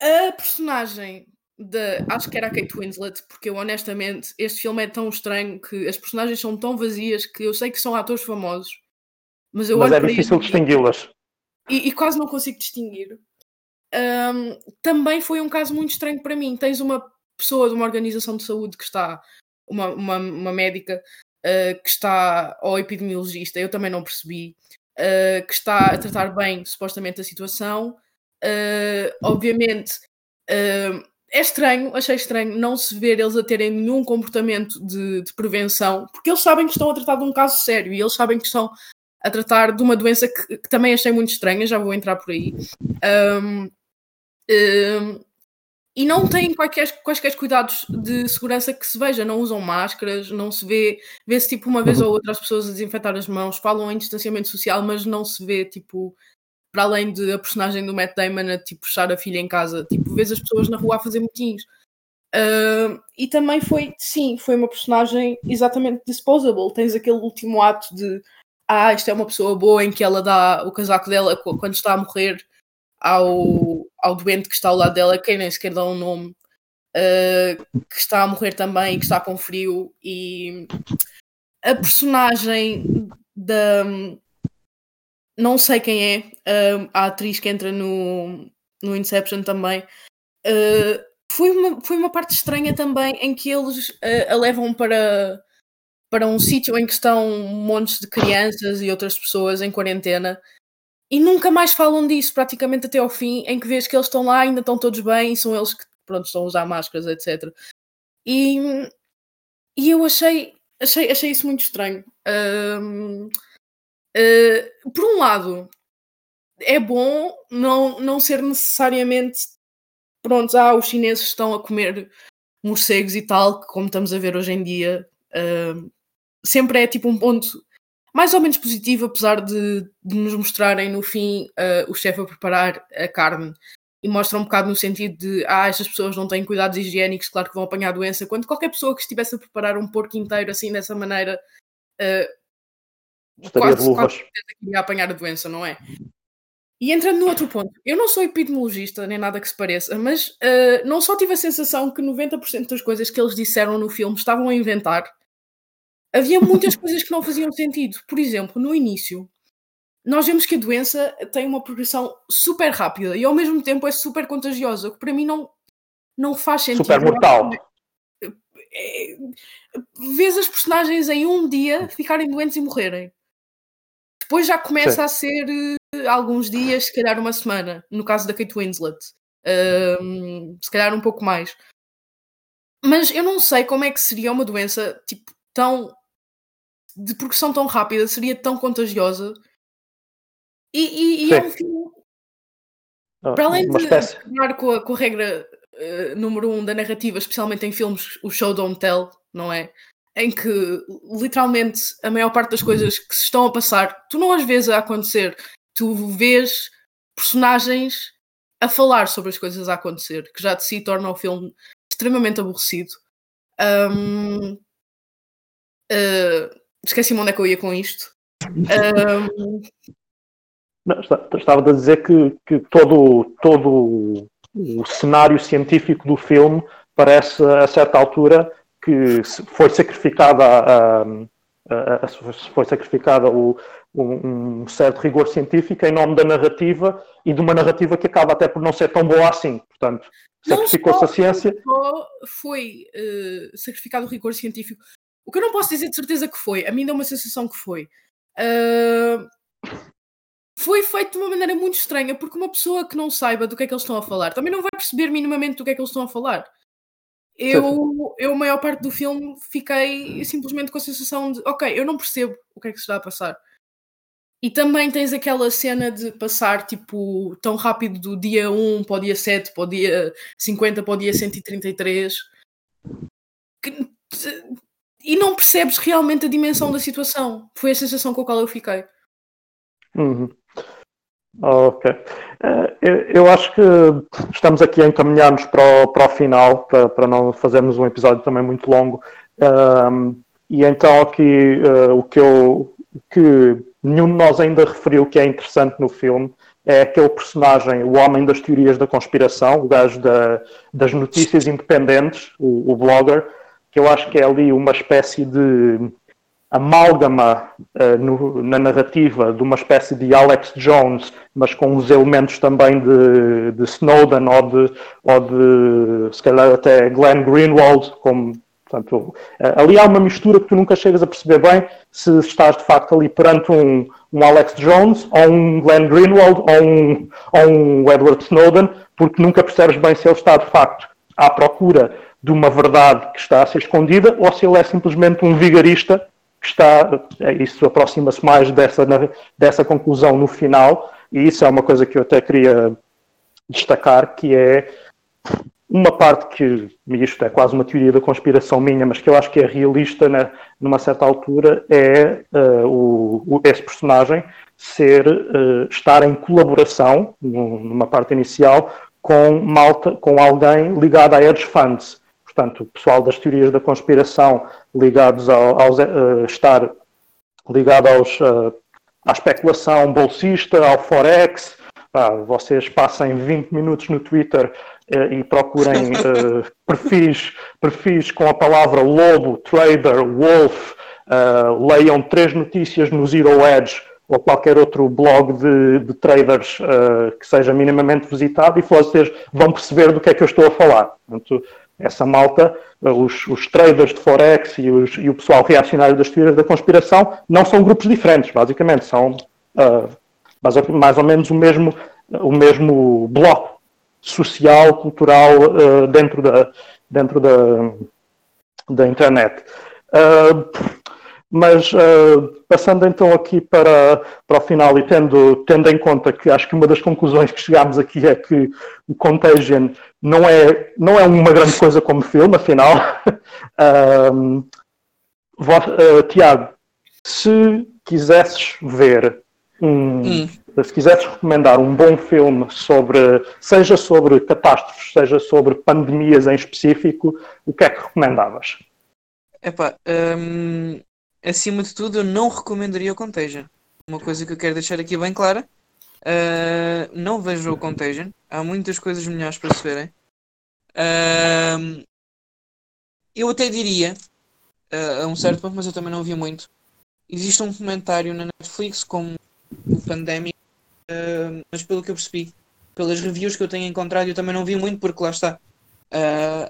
A personagem de. Acho que era a Kate Winslet, porque eu honestamente, este filme é tão estranho que as personagens são tão vazias que eu sei que são atores famosos. Mas, eu mas é difícil distingui-las. E, e, quase não consigo distinguir. Um, também foi um caso muito estranho para mim. Tens uma pessoa de uma organização de saúde que está, uma, uma, uma médica uh, que está, ou epidemiologista, eu também não percebi, uh, que está a tratar bem, supostamente, a situação. Uh, obviamente, é estranho, achei estranho não se ver eles a terem nenhum comportamento de, de, prevenção, porque eles sabem que estão a tratar de um caso sério e eles sabem que estão a tratar de uma doença que, que também achei muito estranha, já vou entrar por aí. Um, um, e não têm quaisquer, quaisquer cuidados de segurança que se veja, não usam máscaras, não se vê, vê-se tipo uma vez ou outra as pessoas a desinfetar as mãos, falam em distanciamento social, mas não se vê tipo, para além de a personagem do Matt Damon a tipo puxar a filha em casa, tipo, vês as pessoas na rua a fazer motinhos. Uh, e também foi, sim, foi uma personagem exatamente disposable. Tens aquele último ato de ah, esta é uma pessoa boa em que ela dá o casaco dela quando está a morrer ao, ao doente que está ao lado dela, quem nem sequer dá um nome, uh, que está a morrer também, que está com frio, e a personagem da. Não sei quem é, uh, a atriz que entra no, no Inception também. Uh, foi, uma, foi uma parte estranha também em que eles a levam para, para um sítio em que estão montes de crianças e outras pessoas em quarentena e nunca mais falam disso, praticamente até ao fim, em que vês que eles estão lá, ainda estão todos bem, são eles que pronto, estão a usar máscaras, etc. E, e eu achei, achei, achei isso muito estranho. Um, uh, ah, por um lado, é bom não, não ser necessariamente pronto, ah, os chineses estão a comer morcegos e tal, como estamos a ver hoje em dia. Uh, sempre é tipo um ponto mais ou menos positivo, apesar de, de nos mostrarem no fim uh, o chefe a preparar a carne. E mostra um bocado no sentido de ah, estas pessoas não têm cuidados higiênicos, claro que vão apanhar doença, quando qualquer pessoa que estivesse a preparar um porco inteiro assim dessa maneira uh, quase, quase ia apanhar a doença, não é? E entrando no outro ponto, eu não sou epidemiologista, nem nada que se pareça, mas uh, não só tive a sensação que 90% das coisas que eles disseram no filme estavam a inventar, havia muitas coisas que não faziam sentido. Por exemplo, no início, nós vemos que a doença tem uma progressão super rápida e ao mesmo tempo é super contagiosa, o que para mim não, não faz sentido. Super mortal. É, vês as personagens em um dia ficarem doentes e morrerem. Depois já começa Sim. a ser uh, alguns dias, se calhar uma semana, no caso da Kate Winslet. Uh, se calhar um pouco mais. Mas eu não sei como é que seria uma doença tipo, tão de progressão tão rápida seria tão contagiosa. E, e, e é um filme. Oh, para além de espécie... com a, com a regra uh, número um da narrativa, especialmente em filmes, o show don't tell, não é? Em que literalmente a maior parte das coisas que se estão a passar, tu não as vês a acontecer, tu vês personagens a falar sobre as coisas a acontecer, que já de si torna o filme extremamente aborrecido. Um, uh, Esqueci-me onde é que eu ia com isto. [LAUGHS] Um... Não, estava a dizer que, que todo, todo o cenário científico do filme parece, a certa altura, que foi sacrificada a, a, a, foi sacrificada o, um, um, certo rigor científico em nome da narrativa e de uma narrativa que acaba até por não ser tão boa assim. Portanto, sacrificou-se a ciência. Foi uh, sacrificado o rigor científico, o que eu não posso dizer de certeza que foi, a mim dá uma sensação que foi. Uh, foi feito de uma maneira muito estranha, porque uma pessoa que não saiba do que é que eles estão a falar também não vai perceber minimamente do que é que eles estão a falar. Eu, eu a maior parte do filme, fiquei simplesmente com a sensação de, ok, eu não percebo o que é que se está a passar. E também tens aquela cena de passar tipo tão rápido do dia 1 para o dia 7, para o dia 50, para o dia 133. Que, e não percebes realmente a dimensão da situação. Foi a sensação com a qual eu fiquei. Uhum. Ok. Uh, eu, eu, acho que estamos aqui a encaminhar-nos para, o, para o final, para, para não fazermos um episódio também muito longo. e então aqui uh, o que eu que nenhum de nós ainda referiu que é interessante no filme é aquele personagem, o homem das teorias da conspiração, o gajo da, das notícias independentes, o, o blogger, que eu acho que é ali uma espécie de amálgama uh, no, na narrativa de uma espécie de Alex Jones, mas com os elementos também de, de Snowden ou de, ou de, se calhar até Glenn Greenwald, como, portanto, ali há uma mistura que tu nunca chegas a perceber bem se estás de facto ali perante um, um Alex Jones ou um Glenn Greenwald ou um, ou um Edward Snowden, porque nunca percebes bem se ele está de facto à procura de uma verdade que está a ser escondida ou se ele é simplesmente um vigarista que está, é, isso aproxima-se mais dessa, dessa conclusão no final, e isso é uma coisa que eu até queria destacar, que é uma parte que, isto é quase uma teoria da conspiração minha, mas que eu acho que é realista né, numa certa altura, é uh, o, o, esse personagem ser, uh, estar em colaboração, numa parte inicial, com malta, com alguém ligado a hedge funds portanto, o pessoal das teorias da conspiração ligados ao, aos, uh, estar ligado aos, uh, à especulação bolsista, ao Forex. vocês passem 20 minutos no Twitter uh, e procurem [LAUGHS] perfis, perfis com a palavra lobo, trader, wolf, leiam três notícias no Zero Edge ou qualquer outro blog de, de traders que seja minimamente visitado e vocês vão perceber do que é que eu estou a falar. Portanto, essa malta, os, os traders de Forex e, os, e, o pessoal reacionário das teorias da conspiração, não são grupos diferentes, basicamente, são uh, mais ou menos o mesmo, o mesmo bloco social, cultural uh, dentro, da, dentro da, da internet. Uh, mas uh, passando então aqui para, para o final e tendo, tendo em conta que acho que uma das conclusões que chegámos aqui é que o Contagion não é, não é uma grande coisa como filme, afinal. [LAUGHS] uh, uh, Tiago, se quisesses ver um. Hum. Se quisesses recomendar um bom filme sobre, seja sobre catástrofes, seja sobre pandemias em específico, o que é que recomendavas? Epá, hum, acima de tudo, eu não recomendaria o Contagion. Uma coisa que eu quero deixar aqui bem clara. Uh, não vejam o Contagion. Há muitas coisas melhores para se verem. Uh, eu até diria, uh, a um certo ponto, mas eu também não vi muito. Existe um comentário na Netflix com o Pandemic, mas pelo que eu percebi, pelas reviews que eu tenho encontrado, eu também não vi muito, porque lá está.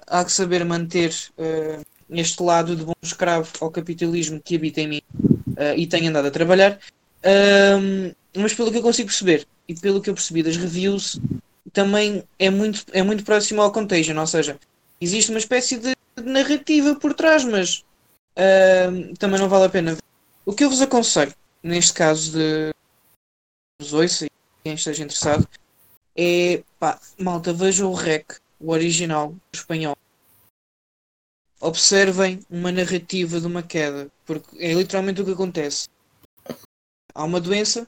há que saber manter este lado de bom escravo ao capitalismo que habita em mim uh, e tenho andado a trabalhar. Mas pelo que eu consigo perceber e pelo que eu percebi das reviews, também é muito, é muito próximo ao Contagion, ou seja, existe uma espécie de narrativa por trás, mas uh, também não vale a pena. O que eu vos aconselho, neste caso de os ouça e quem esteja interessado, é pá, malta, vejam o REC, o original, o espanhol, observem uma narrativa de uma queda, porque é literalmente o que acontece. Há uma doença,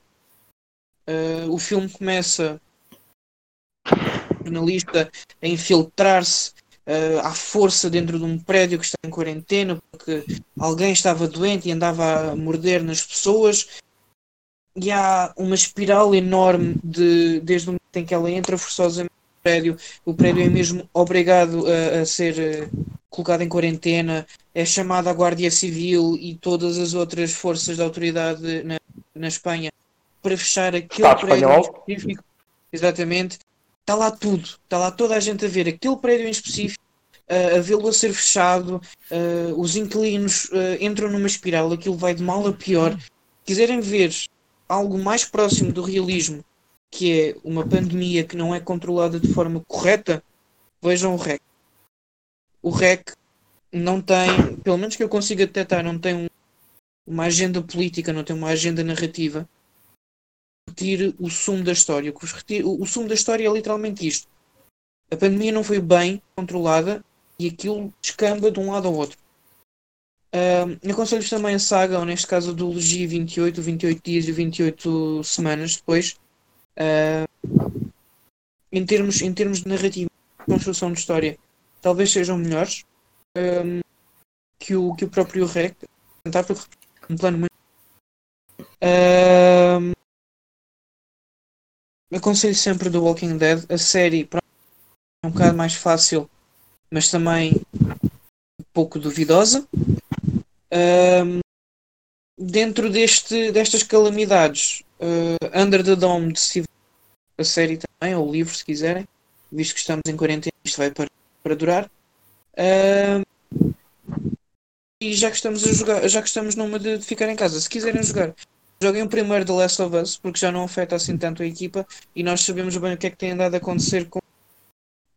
uh, o filme começa jornalista a infiltrar-se uh, à força dentro de um prédio que está em quarentena porque alguém estava doente e andava a morder nas pessoas e há uma espiral enorme de, desde o momento em que ela entra forçosamente no prédio, o prédio é mesmo obrigado a, a ser uh, colocado em quarentena, é chamado à Guardia Civil e todas as outras forças de autoridade na, na Espanha para fechar aquele Estado prédio espanhol. específico. Exatamente. Está lá tudo. Está lá toda a gente a ver aquele prédio em específico, uh, a vê-lo a ser fechado. Uh, os inquilinos uh, entram numa espiral, aquilo vai de mal a pior. Quiserem ver algo mais próximo do realismo, que é uma pandemia que não é controlada de forma correta, vejam o REC o REC não tem, pelo menos que eu consiga detectar, não tem um, uma agenda política, não tem uma agenda narrativa. Retire o sumo da história. O, o sumo da história é literalmente isto. A pandemia não foi bem controlada e aquilo descamba de um lado ao outro. Uh, Aconselho-vos também a saga, ou neste caso a duologia 28, 28 dias e 28 semanas depois. Uh, em, termos, em termos de narrativa, construção de história, talvez sejam melhores um, que, o, que o próprio REC. Tentar um plano muito. Um, aconselho sempre do Walking Dead. A série é um bocado mais fácil, mas também um pouco duvidosa. Um, dentro deste, destas calamidades, uh, Under the Dome de Steve, a série também, ou o livro, se quiserem, visto que estamos em quarentena, isto vai para, para durar. Uh, e já que estamos a jogar, já que estamos numa de, de ficar em casa, se quiserem jogar, joguem o primeiro The Last of Us, porque já não afeta assim tanto a equipa e nós sabemos bem o que é que tem andado a acontecer com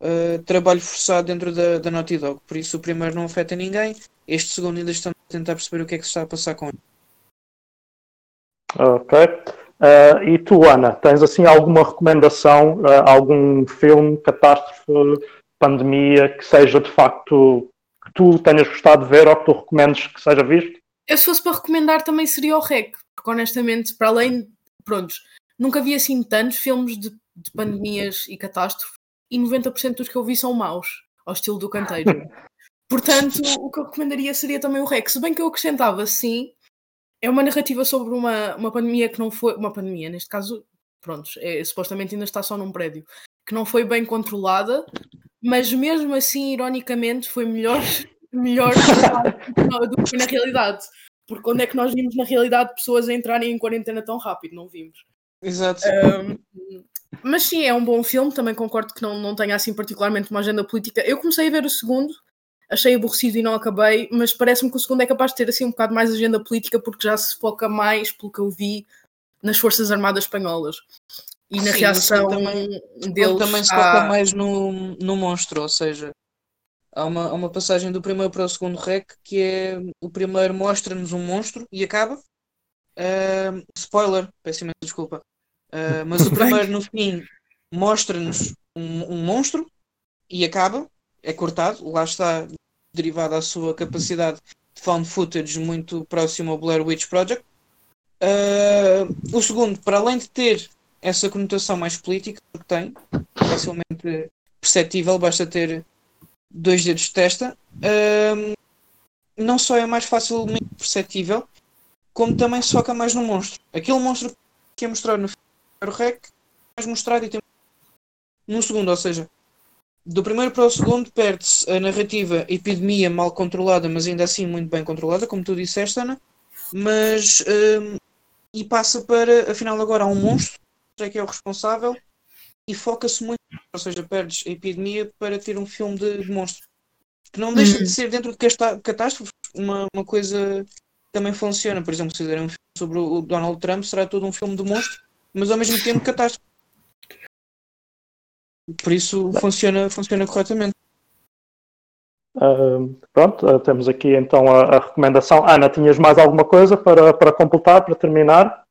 uh, trabalho forçado dentro da, da Naughty Dog. Por isso o primeiro não afeta ninguém, este segundo ainda estamos a tentar perceber o que é que se está a passar com ele. Ok. Uh, e tu, Ana, tens assim alguma recomendação, uh, algum filme, catástrofe, pandemia, que seja de facto que tu tenhas gostado de ver ou que tu recomendes que seja visto? Eu, se fosse para recomendar, também seria o REC, porque honestamente, para além, prontos, nunca vi assim tantos filmes de, de pandemias e catástrofes e 90% dos que eu vi são maus, ao estilo do Contagion. [LAUGHS] Portanto, o que eu recomendaria seria também o REC. Se bem que eu acrescentava, sim, é uma narrativa sobre uma, uma pandemia que não foi. Uma pandemia, neste caso, pronto, é, supostamente ainda está só num prédio, que não foi bem controlada, mas mesmo assim, ironicamente, foi melhor, [LAUGHS] melhor do que na realidade. Porque quando é que nós vimos na realidade pessoas a entrarem em quarentena tão rápido? Não vimos. Exato. Um, mas sim, é um bom filme, também concordo que não, não tenha assim particularmente uma agenda política. Eu comecei a ver o segundo, achei aborrecido e não acabei, mas parece-me que o segundo é capaz de ter assim um bocado mais agenda política porque já se foca mais, pelo que eu vi, nas Forças Armadas Espanholas. E na Sim, reação também, deles. Também se foca à... mais no, no monstro, ou seja, há uma, há uma passagem do primeiro para o segundo rec que é o primeiro mostra-nos um monstro e acaba. Uh, spoiler, peço imensa desculpa. Uh, mas o [LAUGHS] primeiro no fim mostra-nos um, um monstro e acaba é cortado, lá está derivado à sua capacidade de found footage muito próximo ao Blair Witch Project. Uh, o segundo, para além de ter essa conotação mais política, porque tem, facilmente perceptível, basta ter dois dedos de testa, uh, não só é mais facilmente perceptível, como também se foca mais no monstro. Aquele monstro que é mostrado no primeiro rec, é mais mostrado e tem no segundo, ou seja, do primeiro para o segundo perde-se a narrativa epidemia mal controlada, mas ainda assim muito bem controlada, como tu disseste, Ana. Mas um, e passa para, afinal, agora há um monstro, é que é o responsável, e foca-se muito, ou seja, perdes a epidemia para ter um filme de, de monstro. Que não deixa de uhum. ser dentro de catástrofe uma, uma coisa que também funciona. Por exemplo, se fizerem um filme sobre o Donald Trump, será todo um filme de monstro, mas ao mesmo tempo catástrofe. Por isso funciona, funciona corretamente. Uh, pronto, uh, temos aqui então a, a, recomendação. Ana, tinhas mais alguma coisa para, para completar, para terminar?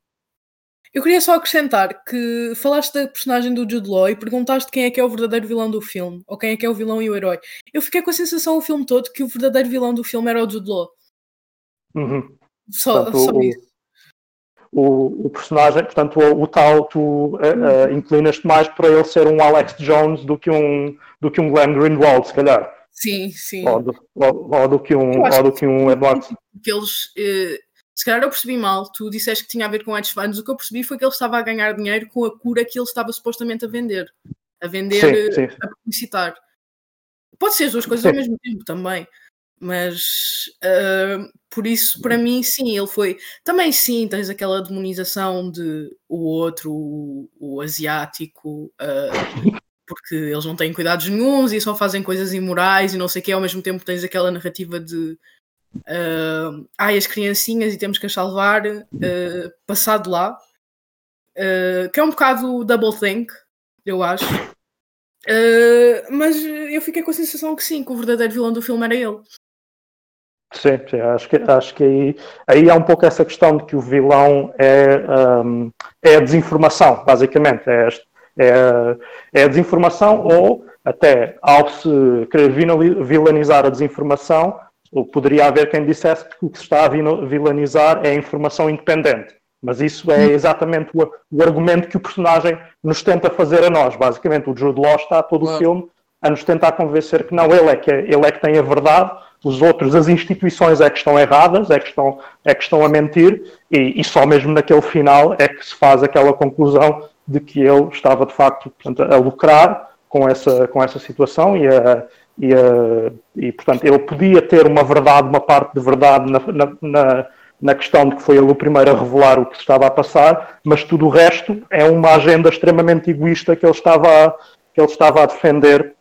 Eu queria só acrescentar que falaste da personagem do Jude Law e perguntaste quem é que é o verdadeiro vilão do filme, ou quem é que é o vilão e o herói. Eu fiquei com a sensação o filme todo que o verdadeiro vilão do filme era o Jude Law. Uhum. Só, Portanto, só o, isso o, o personagem, portanto, o, o tal, tu uh, uh, inclinas-te mais para ele ser um Alex Jones do que um, do que um Glenn Greenwald, se calhar. Sim, sim. Ou do, ou, ou do que um, ou do que um Edward. [LAUGHS] Que eles, uh, se calhar eu percebi mal, tu disseste que tinha a ver com hedge funds, o que eu percebi foi que ele estava a ganhar dinheiro com a cura que ele estava supostamente a vender. A vender, sim, sim. a publicitar. Pode ser as duas coisas sim. ao mesmo tempo também. Mas uh, por isso, para mim, sim, ele foi. Também sim, tens aquela demonização de o outro, o, o asiático, uh, porque eles não têm cuidados nenhums e só fazem coisas imorais e não sei o que, ao mesmo tempo tens aquela narrativa de uh, ai, as criancinhas e temos que as salvar, uh, passado lá, uh, que é um bocado double think, eu acho. Uh, mas eu fiquei com a sensação que sim, que o verdadeiro vilão do filme era ele. Sim, sim, acho que, acho que aí, aí há um pouco essa questão de que o vilão é, um, é a desinformação, basicamente. É, é, é a desinformação ou até ao se querer vilanizar a desinformação, poderia haver quem dissesse que o que se está a vilanizar é a informação independente. Mas isso é exatamente o, o, argumento que o personagem nos tenta fazer a nós. Basicamente, o Jude Law está todo claro. o filme a nos tentar convencer que não, ele é que, é, ele é que tem a verdade os outros, as instituições é que estão erradas, é que estão, é que estão a mentir, e, e só mesmo naquele final é que se faz aquela conclusão de que ele estava de facto portanto, a lucrar com essa, com essa situação e, a, e, a, e, portanto, ele podia ter uma verdade, uma parte de verdade na, na, na, questão de que foi ele o primeiro a revelar o que se estava a passar, mas tudo o resto é uma agenda extremamente egoísta que ele estava, que ele estava a defender,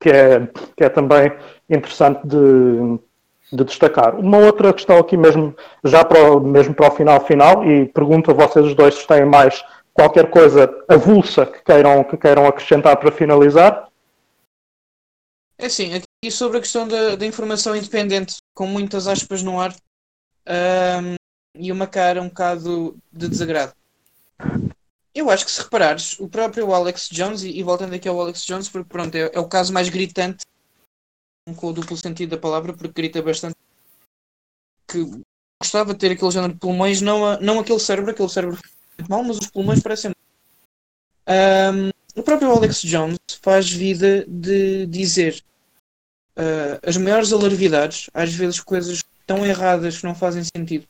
que é, que é também interessante de, de destacar. Uma outra questão aqui mesmo, já para o, mesmo para o final final, e pergunto a vocês os dois se têm mais qualquer coisa avulsa que queiram, que queiram acrescentar para finalizar? É assim, aqui sobre a questão da, da informação independente, com muitas aspas no ar, um, e uma cara um bocado de desagrado. Eu acho que se reparares, o próprio Alex Jones, e, e voltando aqui ao Alex Jones, porque pronto, é, é, o caso mais gritante, com o duplo sentido da palavra, porque grita bastante, que gostava de ter aquele género de pulmões, não, a, não aquele cérebro, aquele cérebro mal, mas os pulmões parecem. Um, o próprio Alex Jones faz vida de dizer uh, as maiores alarvidades, às vezes coisas tão erradas que não fazem sentido,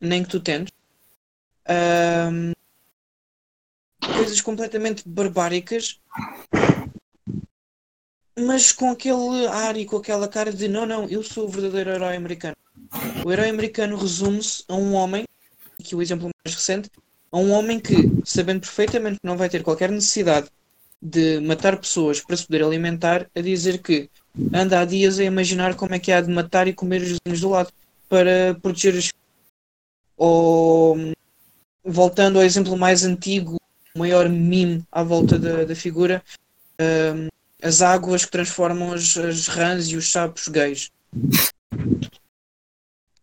nem que tu tentes. Um, coisas completamente barbáricas, mas com aquele ar e com aquela cara de não, não, eu sou o verdadeiro herói americano. O herói americano resume-se a um homem, que o exemplo mais recente, a um homem que, sabendo perfeitamente que não vai ter qualquer necessidade de matar pessoas para se poder alimentar, a dizer que anda há dias a imaginar como é que há de matar e comer os vizinhos do lado para proteger os ou voltando ao exemplo mais antigo, o maior meme à volta da, da figura, um, as águas que transformam as, as rãs e os sapos gays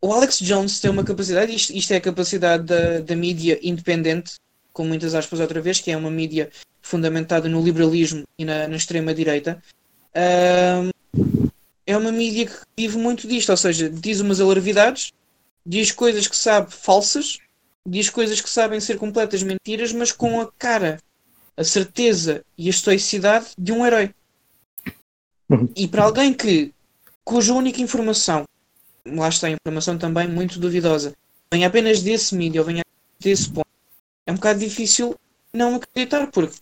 o Alex Jones tem uma capacidade, isto, isto é a capacidade da, da mídia independente, com muitas aspas outra vez, que é uma mídia fundamentada no liberalismo e na, na extrema-direita. é uma mídia que vive muito disto, ou seja, diz umas alarvidades, diz coisas que sabe falsas, diz coisas que sabem ser completas mentiras, mas com a cara, a certeza e a estoicidade de um herói. Uhum. E para alguém que cuja única informação lá está a informação também muito duvidosa. Vem apenas desse mídia vem desse ponto. É um bocado difícil não acreditar, porque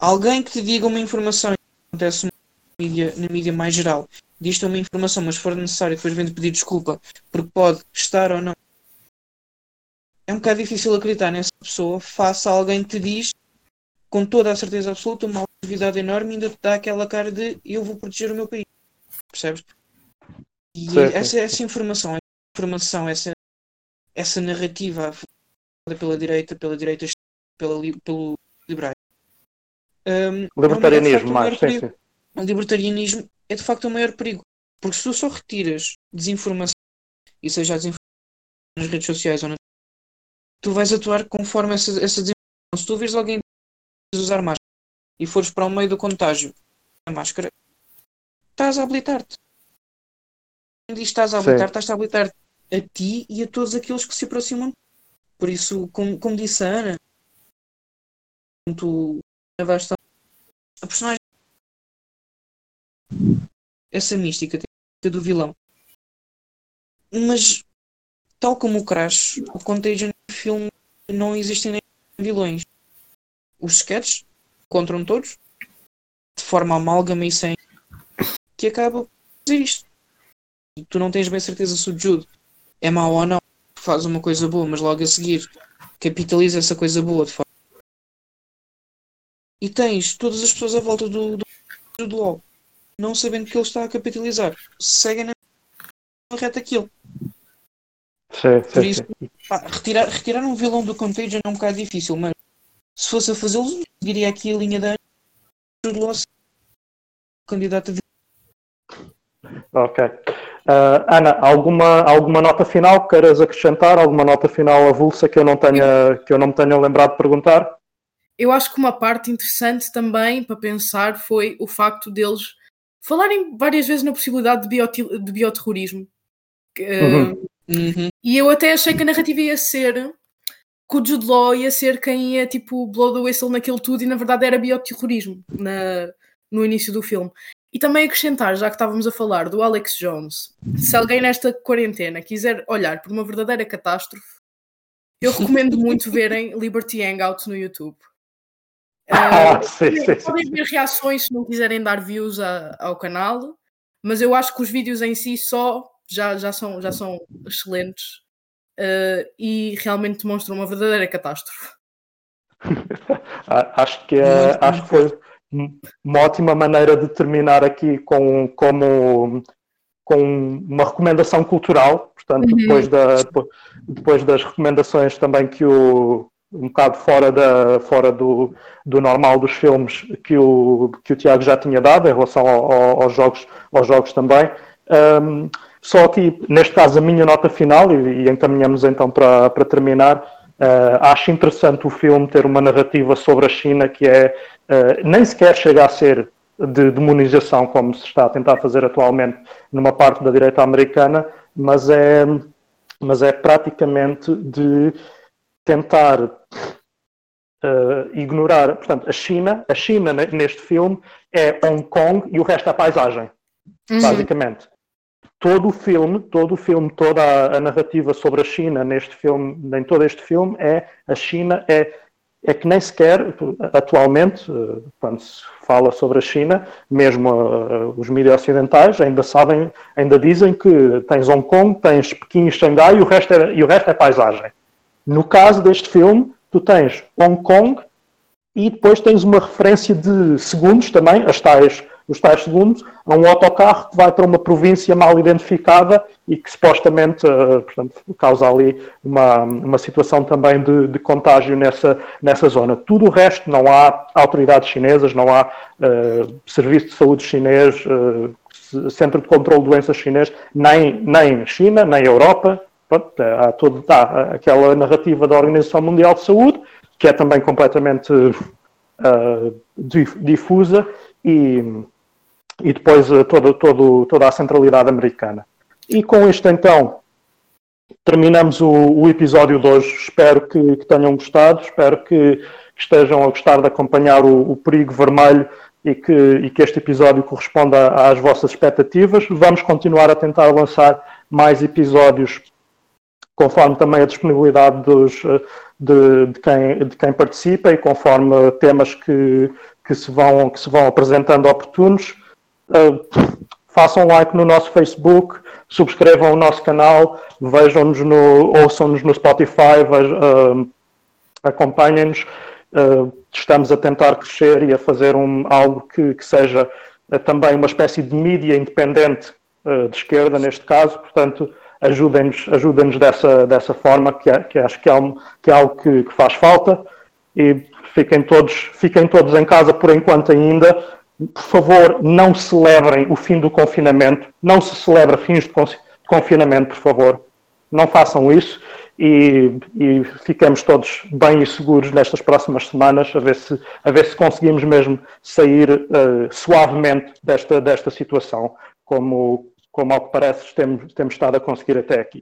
alguém que te diga uma informação que acontece na mídia, na mídia mais geral, diz-te uma informação, mas for necessário, depois vem de pedir desculpa, porque pode estar ou não. É um bocado difícil acreditar nessa pessoa face a alguém que te diz com toda a certeza absoluta, uma autoridade enorme, e ainda te dá aquela cara de eu vou proteger o meu país. Percebes? E certo. essa, essa informação, essa informação, essa, essa narrativa pela direita, pela direita, pela, pelo liberal. Um, libertarianismo, é mais, sim, sim. O libertarianismo é de facto o maior perigo. Porque se tu só retiras desinformação, e seja a desinformação nas redes sociais ou na tu vais atuar conforme essa, essa desinformação. Se tu vires alguém usar máscara e fores para o meio do contágio a máscara, estás a habilitar-te diz estás a habilitar, estás a habilitar a ti e a todos aqueles que se aproximam. Por isso, como, como disse a Ana, tu a personagem essa mística do vilão. Mas tal como o Crash, o Contagion filme não existem nem vilões. Os sketches encontram todos de forma amálgama e sem que acaba por fazer isto tu não tens bem certeza se o Jude é mau ou não, faz uma coisa boa, mas logo a seguir capitaliza essa coisa boa de forma. E tens todas as pessoas à volta do, do Jude Law, não sabendo que ele está a capitalizar, seguem na reta aquilo. Sim, Por isso, pá, retirar, retirar um vilão do Contagion é um bocado difícil, mas se fosse a fazê-lo, diria aqui a linha da Jude Law candidato a Ok. Uh, Ana, alguma, alguma nota final que queiras acrescentar? Alguma nota final avulsa que eu não tenha que eu não me tenha lembrado de perguntar? Eu acho que uma parte interessante também para pensar foi o facto deles falarem várias vezes na possibilidade de, de bioterrorismo. Uhum. Uh, e eu até achei que a narrativa ia ser que o Jude Law ia ser quem ia tipo blow the whistle naquilo tudo e na verdade era bioterrorismo na, no início do filme. E também acrescentar, já que estávamos a falar do Alex Jones, se alguém nesta quarentena quiser olhar por uma verdadeira catástrofe, eu recomendo [LAUGHS] muito verem Liberty Hangout no YouTube. [LAUGHS] Ah, uh, sim, sim, podem ver reações se não quiserem dar views a, ao canal, mas eu acho que os vídeos em si só já, já, são, já são excelentes uh, e realmente demonstram uma verdadeira catástrofe. [LAUGHS] acho que é, acho que foi uma ótima maneira de terminar aqui com como com uma recomendação cultural, portanto, uhum. depois, da, depois das recomendações também que o um bocado fora, da, fora do, do normal dos filmes que o, que o Tiago já tinha dado em relação ao, ao, aos, jogos, aos jogos também. Um, só aqui, neste caso, a minha nota final, e, e encaminhamos então para, para terminar. Uh, acho interessante o filme ter uma narrativa sobre a China que é nem sequer chega a ser de demonização, como se está a tentar fazer atualmente numa parte da direita americana, mas é, mas é praticamente de tentar uh, ignorar. Portanto, a China, a China neste filme é Hong Kong e o resto é a paisagem, uhum. basicamente. Todo o filme, todo o filme, toda a, a, narrativa sobre a China neste filme, em todo este filme, é a China é é que nem sequer, atualmente, eh, quando se fala sobre a China, mesmo uh, os mídias ocidentais ainda sabem, ainda dizem que tens Hong Kong, tens Pequim e Xangai e o resto é, e o resto é paisagem. No caso deste filme, tu tens Hong Kong e depois tens uma referência de segundos também, as tais os tais segundos, a um autocarro que vai para uma província mal identificada e que supostamente uh, portanto, causa ali uma, uma situação também de, de, contágio nessa, nessa zona. Tudo o resto, não há autoridades chinesas, não há uh, serviço de saúde chinês, uh, centro de controle de doenças chinês, nem, nem China, nem Europa. Pronto, há, aquela narrativa da Organização Mundial de Saúde, que é também completamente difusa e e depois uh, todo, todo, toda a centralidade americana. E com isto, então, terminamos o, o episódio de hoje. Espero que, que tenham gostado, espero que, que, estejam a gostar de acompanhar o, o perigo vermelho e que, e que, este episódio corresponda às vossas expectativas. Vamos continuar a tentar lançar mais episódios conforme também a disponibilidade dos, eh, de, de, quem, de quem participa e conforme temas que, que, se, vão, que se vão apresentando oportunos. Uh, façam like no nosso Facebook, subscrevam o nosso canal, vejam-nos no, ouçam-nos no Spotify, uh, acompanhem-nos. Uh, estamos a tentar crescer e a fazer um, algo que, que seja também uma espécie de mídia independente de esquerda, neste caso, portanto, ajudem-nos ajudem dessa, dessa forma, que, é, que acho que é, um, que é algo que, que faz falta. E fiquem todos, fiquem todos em casa por enquanto ainda por favor, não celebrem o fim do confinamento, não se celebra fins de confinamento, por favor, não façam isso e, e ficamos todos bem e seguros nestas próximas semanas, a ver se, a ver se conseguimos mesmo sair uh, suavemente desta, desta situação, como, como ao que parece temos, temos estado a conseguir até aqui.